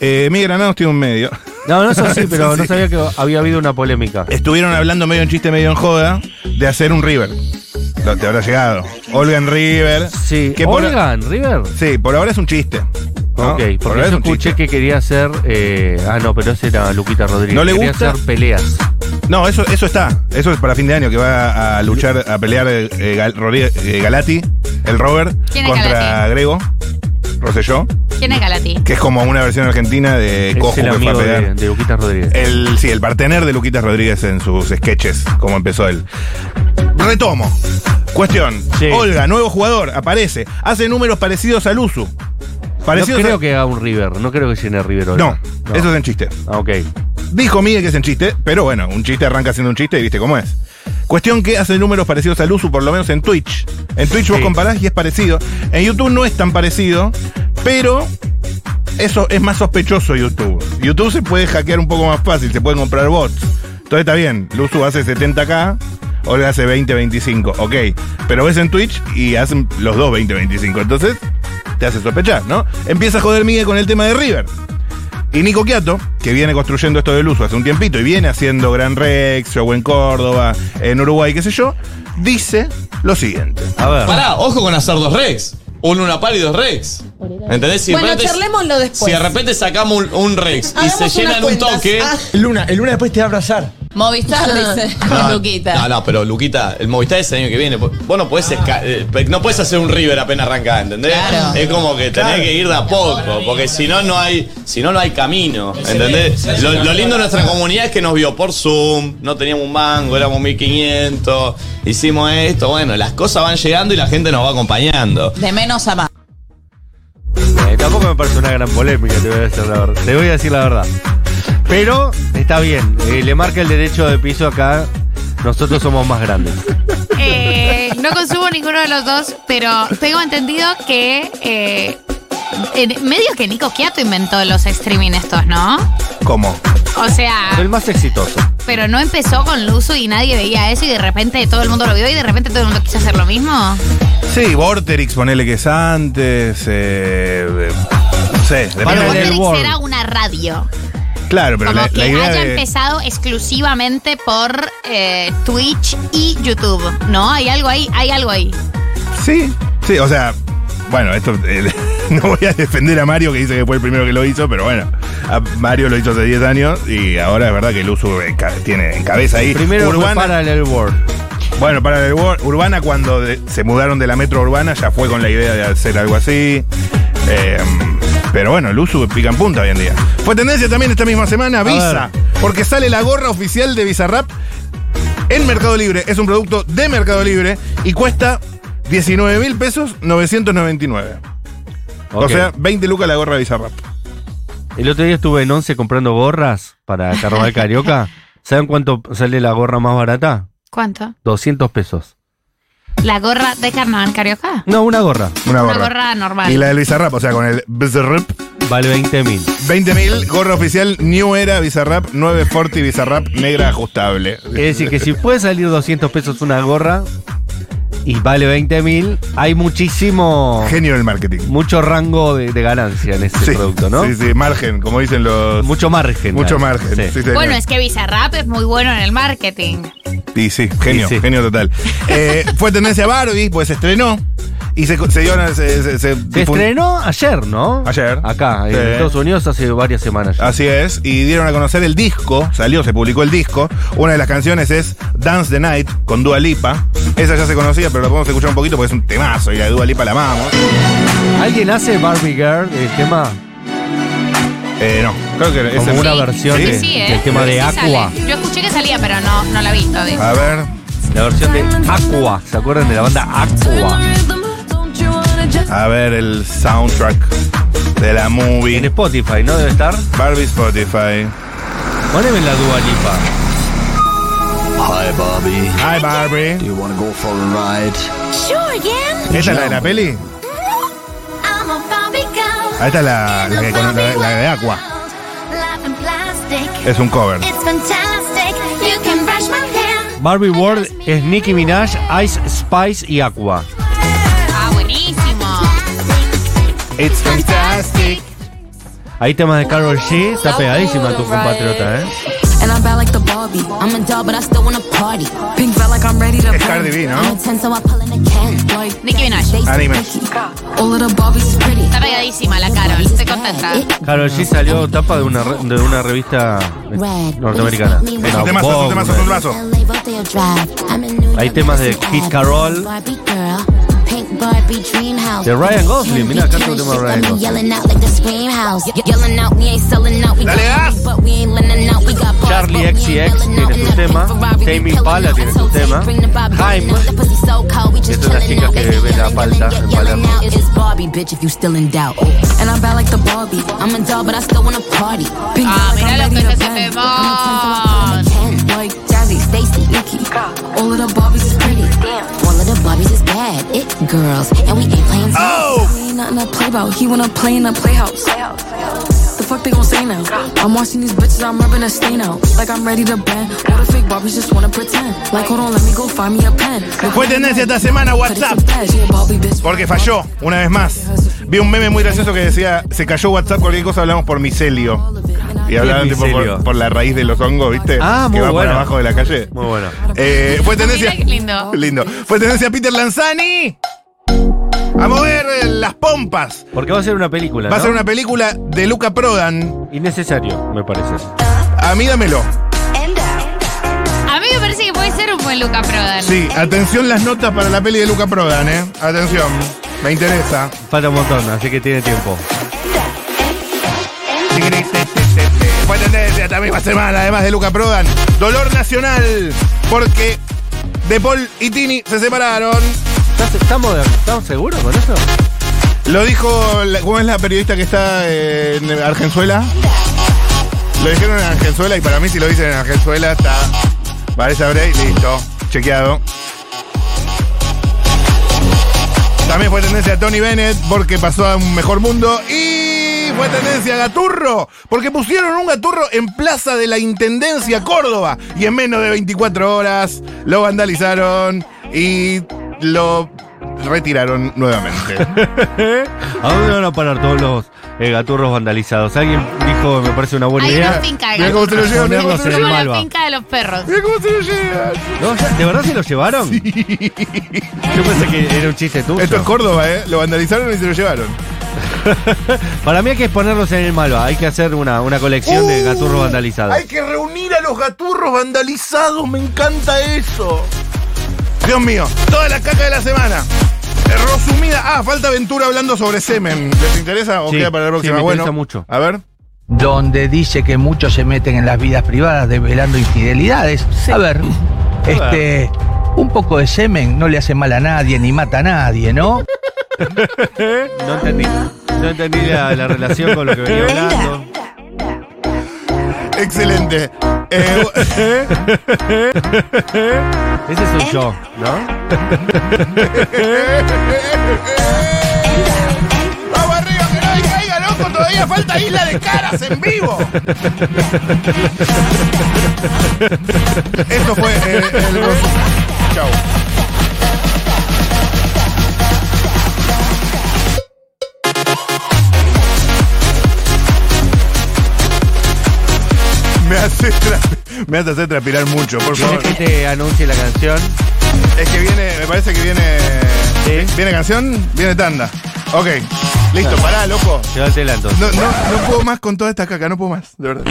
Speaker 5: eh, Miguel Granados tiene un medio. *laughs*
Speaker 1: No, no, eso *laughs* sí, pero
Speaker 5: Sí.
Speaker 1: no sabía que había habido una polémica.
Speaker 5: Estuvieron hablando medio en chiste, medio en joda, de hacer un River. Lo- Te habrá llegado. Olga en River.
Speaker 1: Sí.
Speaker 5: Que por-
Speaker 1: River.
Speaker 5: Sí, por ahora es un chiste. ¿no?
Speaker 1: Ok,
Speaker 5: Por
Speaker 1: porque
Speaker 5: ahora
Speaker 1: yo
Speaker 5: es un
Speaker 1: escuché
Speaker 5: chiste.
Speaker 1: que quería hacer. eh, ah, no, pero ese era Luquita Rodríguez.
Speaker 5: ¿No le
Speaker 1: quería
Speaker 5: gusta?
Speaker 1: hacer peleas.
Speaker 5: No, eso, eso está. Eso es para fin de año que va a luchar, a pelear eh, Gal- Rodríguez- eh, Galati, el Robert,
Speaker 4: ¿Quién es
Speaker 5: contra
Speaker 4: Galati?
Speaker 5: Grego, Rosselló,
Speaker 4: ¿Quién es Galati?
Speaker 5: que es como una versión argentina de Cojo fue a
Speaker 1: de, de Luquita Rodríguez.
Speaker 5: El, sí, el partener de Luquitas Rodríguez en sus sketches, como empezó él. Retomo. Cuestión.
Speaker 1: Sí.
Speaker 5: Olga, nuevo jugador, aparece. Hace números parecidos al Usu.
Speaker 1: no creo
Speaker 5: a-
Speaker 1: que haga un River. No creo que llene River
Speaker 5: No,
Speaker 1: Olga.
Speaker 5: eso es en chiste.
Speaker 1: Ah, ok.
Speaker 5: Dijo Miguel que es en chiste, pero bueno, un chiste arranca siendo un chiste y viste cómo es. Cuestión que hace números parecidos al Usu, por lo menos en Twitch. En Twitch vos comparás y es parecido. En YouTube no es tan parecido, pero eso es más sospechoso YouTube. YouTube se puede hackear un poco más fácil, se pueden comprar bots. Entonces está bien, Luzu hace 70k, Olga hace 20-25, ok. Pero ves en Twitch y hacen los dos 20-25, entonces te hace sospechar, ¿no? Empieza a joder Miguel con el tema de River. Y Nico Quiato, que viene construyendo esto del uso hace un tiempito y viene haciendo Gran Rex, Show en Córdoba, en Uruguay, qué sé yo, dice lo siguiente.
Speaker 1: A ver.
Speaker 11: Pará, ojo con hacer dos Rex. Un Luna Par y dos Rex. ¿Entendés? Si de
Speaker 12: Bueno,
Speaker 11: repente-
Speaker 12: charlémoslo después.
Speaker 11: Si de repente sacamos un, un Rex y
Speaker 12: Hagamos
Speaker 11: se
Speaker 12: unas
Speaker 11: llenan un
Speaker 12: cuentas.
Speaker 11: toque.
Speaker 12: Ah.
Speaker 13: Luna, el Luna después te va a abrazar.
Speaker 12: Movistar *laughs* dice con *laughs* Luquita.
Speaker 11: No, no, pero Luquita, el Movistar es el año que viene. Vos no podés, esca- eh, no podés hacer un River apenas arrancada, ¿entendés?
Speaker 12: Claro.
Speaker 11: Es como que tenés
Speaker 13: Claro.
Speaker 11: que ir de a poco, porque si no, no hay, si no, no hay camino, ¿entendés? Lo, lo lindo de nuestra comunidad es que nos vio por Zoom, no teníamos un mango, éramos 1500, hicimos esto, bueno, las cosas van llegando y la gente nos va acompañando.
Speaker 12: De menos a más.
Speaker 1: Eh, tampoco me parece una gran polémica, te voy a decir la verdad. Te voy a decir la verdad. Pero está bien, eh, le marca el derecho de piso acá. Nosotros somos más grandes.
Speaker 4: Eh, no consumo ninguno de los dos, pero tengo entendido que eh, en medio que Nico Quiato inventó los streaming estos, ¿no?
Speaker 5: ¿Cómo?
Speaker 4: O sea,
Speaker 1: El más exitoso.
Speaker 4: pero no empezó con Luzu y nadie veía eso y de repente todo el mundo lo vio y de repente todo el mundo quiso hacer lo mismo.
Speaker 5: Sí, Vorterix, ponele que es antes. eh, eh, no sé, depende
Speaker 1: World.
Speaker 4: era una radio.
Speaker 5: Claro, pero
Speaker 4: Como
Speaker 5: la,
Speaker 4: que
Speaker 5: la idea
Speaker 4: haya
Speaker 5: de.
Speaker 4: empezado exclusivamente por eh, Twitch y YouTube, ¿no? Hay algo ahí, hay algo ahí.
Speaker 5: Sí, sí, o sea, bueno, esto eh, *laughs* no voy a defender a Mario que dice que fue el primero que lo hizo, pero bueno, a Mario lo hizo hace 10 años y ahora es verdad que el uso tiene en cabeza ahí.
Speaker 1: Primero fue
Speaker 5: Urbana,
Speaker 1: Parallel World.
Speaker 5: bueno, para el Urbana cuando de- se mudaron de la metro urbana ya fue con la idea de hacer algo así. Eh, pero bueno, el uso pica en punta hoy en día. Fue tendencia también esta misma semana Visa, porque sale la gorra oficial de Bizarrap en Mercado Libre. Es un producto de Mercado Libre y cuesta 19 mil pesos 999. O
Speaker 1: Ok.
Speaker 5: sea, 20 lucas la gorra de Bizarrap.
Speaker 1: El otro día estuve en Once comprando gorras para Carnaval Carioca. *laughs* ¿Saben cuánto sale la gorra más barata?
Speaker 4: ¿Cuánto?
Speaker 1: 200 pesos.
Speaker 4: ¿La gorra de Carnaval Carioca?
Speaker 1: No, una gorra.
Speaker 5: Una
Speaker 4: Una
Speaker 5: gorra.
Speaker 4: gorra normal.
Speaker 5: Y la del Bizarrap, o sea, con el Bizarrap.
Speaker 1: Vale 20 mil.
Speaker 5: 20 mil, gorra oficial, New Era Bizarrap, 940 Bizarrap, negra ajustable.
Speaker 1: Es decir, que si puede salir 200 pesos una gorra y vale 20 mil, hay muchísimo.
Speaker 5: Genio del marketing.
Speaker 1: Mucho rango de, de ganancia en este
Speaker 5: Sí,
Speaker 1: producto, ¿no?
Speaker 5: Sí, sí, margen, como dicen los.
Speaker 1: Mucho margen.
Speaker 5: Mucho margen.
Speaker 1: Sí.
Speaker 5: sí, señor.
Speaker 4: Bueno, es que Bizarrap es muy bueno en el marketing.
Speaker 5: Y sí, genio,
Speaker 1: Y sí.
Speaker 5: genio total. *laughs* Eh, fue tendencia Barbie, pues se estrenó. Y se, se dio una- se, se- se
Speaker 1: Se
Speaker 5: difun-
Speaker 1: estrenó ayer, ¿no?
Speaker 5: Ayer.
Speaker 1: Acá, en. Estados Unidos hace varias semanas ya.
Speaker 5: Así es, y dieron a conocer el disco, salió, se publicó el disco. Una de las canciones es Dance the Night con Dua Lipa. Esa ya se conocía, pero la podemos escuchar un poquito porque es un temazo y la Dua Lipa la amamos.
Speaker 1: ¿Alguien hace Barbie Girl el tema?
Speaker 5: Eh, no, creo que es
Speaker 1: Como
Speaker 5: el-
Speaker 1: una
Speaker 4: Sí,
Speaker 1: versión
Speaker 4: sí,
Speaker 1: de-
Speaker 4: sí, ¿eh?
Speaker 1: del tema de
Speaker 4: Sí
Speaker 1: Aqua.
Speaker 4: sale. Yo escuché que salía, pero no, no la vi todavía.
Speaker 5: A ver,
Speaker 1: La versión de Aqua. ¿Se acuerdan de la banda Aqua?
Speaker 5: a ver el soundtrack de la
Speaker 1: En
Speaker 5: movie.
Speaker 1: Spotify, ¿no? Debe estar.
Speaker 5: Barbie Spotify.
Speaker 1: Poneme la Dua Lipa.
Speaker 14: Hi Barbie.
Speaker 5: Hi Barbie.
Speaker 14: Do you want to go for a ride?
Speaker 6: Sure, again.
Speaker 5: ¿Esta es la de la peli?
Speaker 6: I'm a Barbie girl.
Speaker 5: Ah, esta es la, la, que con- la- la de Aqua.
Speaker 6: Life in plastic.
Speaker 5: Es un cover.
Speaker 6: It's fantastic. You can brush my hair.
Speaker 1: Barbie World es Nicki Minaj, Ice Spice y Aqua.
Speaker 4: Ah, buenísimo.
Speaker 5: It's fantastic.
Speaker 1: Hay temas de Carol G, está pegadísima tu compatriota, ¿eh?
Speaker 15: Barbie. I'm a doll, but I still wanna party. Pink felt like I'm ready to
Speaker 5: Es Cardi B, ¿no?
Speaker 15: I'm a 10, so I pull in a can. Like
Speaker 4: Nicki Minaj.
Speaker 5: Anime.
Speaker 15: all of the Barbies is pretty.
Speaker 4: Está pegadísima la Carol. Estoy contenta.
Speaker 1: Carol G salió tapa de una, re- de una revista norteamericana.
Speaker 5: Es un temazo, es un temazo, es un temazo.
Speaker 1: Hay temas de Kid. Carol,
Speaker 6: Barbie girl. Pink Barbie dream house.
Speaker 1: de Ryan Gosling. Mira, acá
Speaker 6: Killing
Speaker 1: tengo un tema de
Speaker 6: shit,
Speaker 1: Ryan
Speaker 6: got me
Speaker 1: Gosling.
Speaker 6: Yelling out like the scream house. Ye- Yelling out, we ain't selling out. We
Speaker 5: Dale
Speaker 6: got
Speaker 5: gas.
Speaker 6: money, but we ain't lending out. We got bars,
Speaker 1: Charlie
Speaker 6: but we ain't
Speaker 1: XCX
Speaker 6: yelling out.
Speaker 1: tiene su
Speaker 6: In that
Speaker 1: tema,
Speaker 6: pink Ferrari, we
Speaker 1: Tame
Speaker 6: pillin'
Speaker 1: Impala
Speaker 6: out.
Speaker 1: tiene su
Speaker 6: So
Speaker 1: tema,
Speaker 6: take, bring the Barbie
Speaker 1: Haim,
Speaker 6: in. The pussy so cold, we
Speaker 1: que
Speaker 6: just
Speaker 1: es otra
Speaker 6: chillin'
Speaker 1: chica
Speaker 6: out.
Speaker 1: que
Speaker 6: They be
Speaker 1: ve la
Speaker 6: yelling,
Speaker 1: palta
Speaker 6: yelling,
Speaker 1: en
Speaker 6: yelling
Speaker 1: Palermo.
Speaker 6: out.
Speaker 15: It's Barbie, bitch, if you still in doubt. And I'm bad like the Barbie. I'm a doll, but I still wanna party. Pink
Speaker 4: Ah,
Speaker 15: felt like
Speaker 4: mirá
Speaker 15: I'm
Speaker 4: lo
Speaker 15: ready
Speaker 4: que
Speaker 15: to
Speaker 4: es ese
Speaker 15: bend.
Speaker 4: temón.
Speaker 15: I'm a 10, so I pull in a can. Like Jazzy, Stacy, Nikki. All of the Barbies is pretty.
Speaker 6: The Barbies is bad. It girls, and we ain't playing
Speaker 5: Oh!
Speaker 15: Ain't nothing to play about. He wanna play in a playhouse. The fuck they gon' say now? I'm watching these bitches, I'm rubbing a stain out. Like I'm ready to bend. All the fake Barbies just wanna pretend. Like, hold on, let me go find me a pen.
Speaker 5: Fue tendencia esta semana WhatsApp. Porque falló, una vez más. Vi un meme muy gracioso que decía, se cayó WhatsApp, cualquier cosa hablamos por micelio. Y hablaban
Speaker 1: ¿Qué es
Speaker 5: tipo por, por la raíz de los hongos, ¿viste?
Speaker 1: Ah, muy
Speaker 5: que va
Speaker 1: bueno.
Speaker 5: por abajo de la calle.
Speaker 1: Muy bueno.
Speaker 5: Eh, fue tendencia.
Speaker 4: Mira lindo.
Speaker 5: Lindo. Fue tendencia Peter Lanzani. A mover eh, las pompas.
Speaker 1: Porque va a ser una película.
Speaker 5: Va a ser una película de Luca Prodan.
Speaker 1: Innecesario, me parece.
Speaker 5: A mí dámelo.
Speaker 4: A mí me parece que puede ser un buen Luca Prodan.
Speaker 5: Sí, atención las notas para la peli de Luca Prodan, ¿eh? Atención. Me interesa.
Speaker 1: Falta un montón, así que tiene tiempo.
Speaker 5: Fue tendencia esta misma semana, además de Luca Prodan. Dolor nacional, porque De Paul y Tini se separaron.
Speaker 1: ¿Estás- ¿Estamos, ¿Estamos seguros con eso?
Speaker 5: Lo dijo, ¿cómo es la periodista que está en Argenzuela? Lo dijeron en Argenzuela y para mí si lo dicen en Argenzuela está... Parece haber listo, chequeado. También fue tendencia a Tony Bennett porque pasó a un mejor mundo. Y fue tendencia a Gaturro porque pusieron un Gaturro en Plaza de la Intendencia Córdoba. Y en menos de 24 horas lo vandalizaron y lo retiraron nuevamente. *laughs*
Speaker 1: ¿A dónde van a parar todos los eh, gaturros vandalizados? Alguien dijo, me parece una buena
Speaker 4: Hay
Speaker 1: idea.
Speaker 4: una finca de
Speaker 5: Mirá cómo se lo llevan, mirá cómo se lo
Speaker 4: Como la finca de los perros.
Speaker 5: Mira cómo se lo llevan.
Speaker 1: No, ¿De verdad se los llevaron? Yo pensé que era un chiste tuyo.
Speaker 5: Esto es Córdoba, ¿eh? Lo vandalizaron y se lo llevaron. *laughs*
Speaker 1: Para mí hay que ponerlos en el Malva. Hay que hacer una, una colección de
Speaker 5: Uh,
Speaker 1: gaturros vandalizados.
Speaker 5: Hay que reunir a los gaturros vandalizados, me encanta eso. Dios mío, toda la caca de la semana. Resumida. Ah, falta Ventura hablando sobre semen. ¿Les interesa o
Speaker 1: Sí,
Speaker 5: queda para la
Speaker 1: sí,
Speaker 5: próxima?
Speaker 1: me
Speaker 5: bueno,
Speaker 1: interesa mucho.
Speaker 5: A ver.
Speaker 13: donde dice que muchos se meten en las vidas privadas develando infidelidades. A ver, este, un poco de semen no le hace mal a nadie ni mata a nadie, ¿no?
Speaker 1: No entendí. No entendí la, la relación con lo que venía hablando.
Speaker 5: Excelente. Eh,
Speaker 1: Ese soy yo, ¿no?
Speaker 5: Vamos arriba, que nadie caiga, loco. Todavía falta isla de caras en vivo. Esto fue eh, el. Chau. Me hace, me hace hacer transpirar mucho, por favor.
Speaker 1: ¿Quieres que te anuncie la canción?
Speaker 5: Es que viene, me parece que viene. ¿Viene canción? Viene tanda. Ok, listo, pará, loco.
Speaker 1: Llévatela entonces.
Speaker 5: No, no, no puedo más con toda esta caca, no puedo más, de verdad.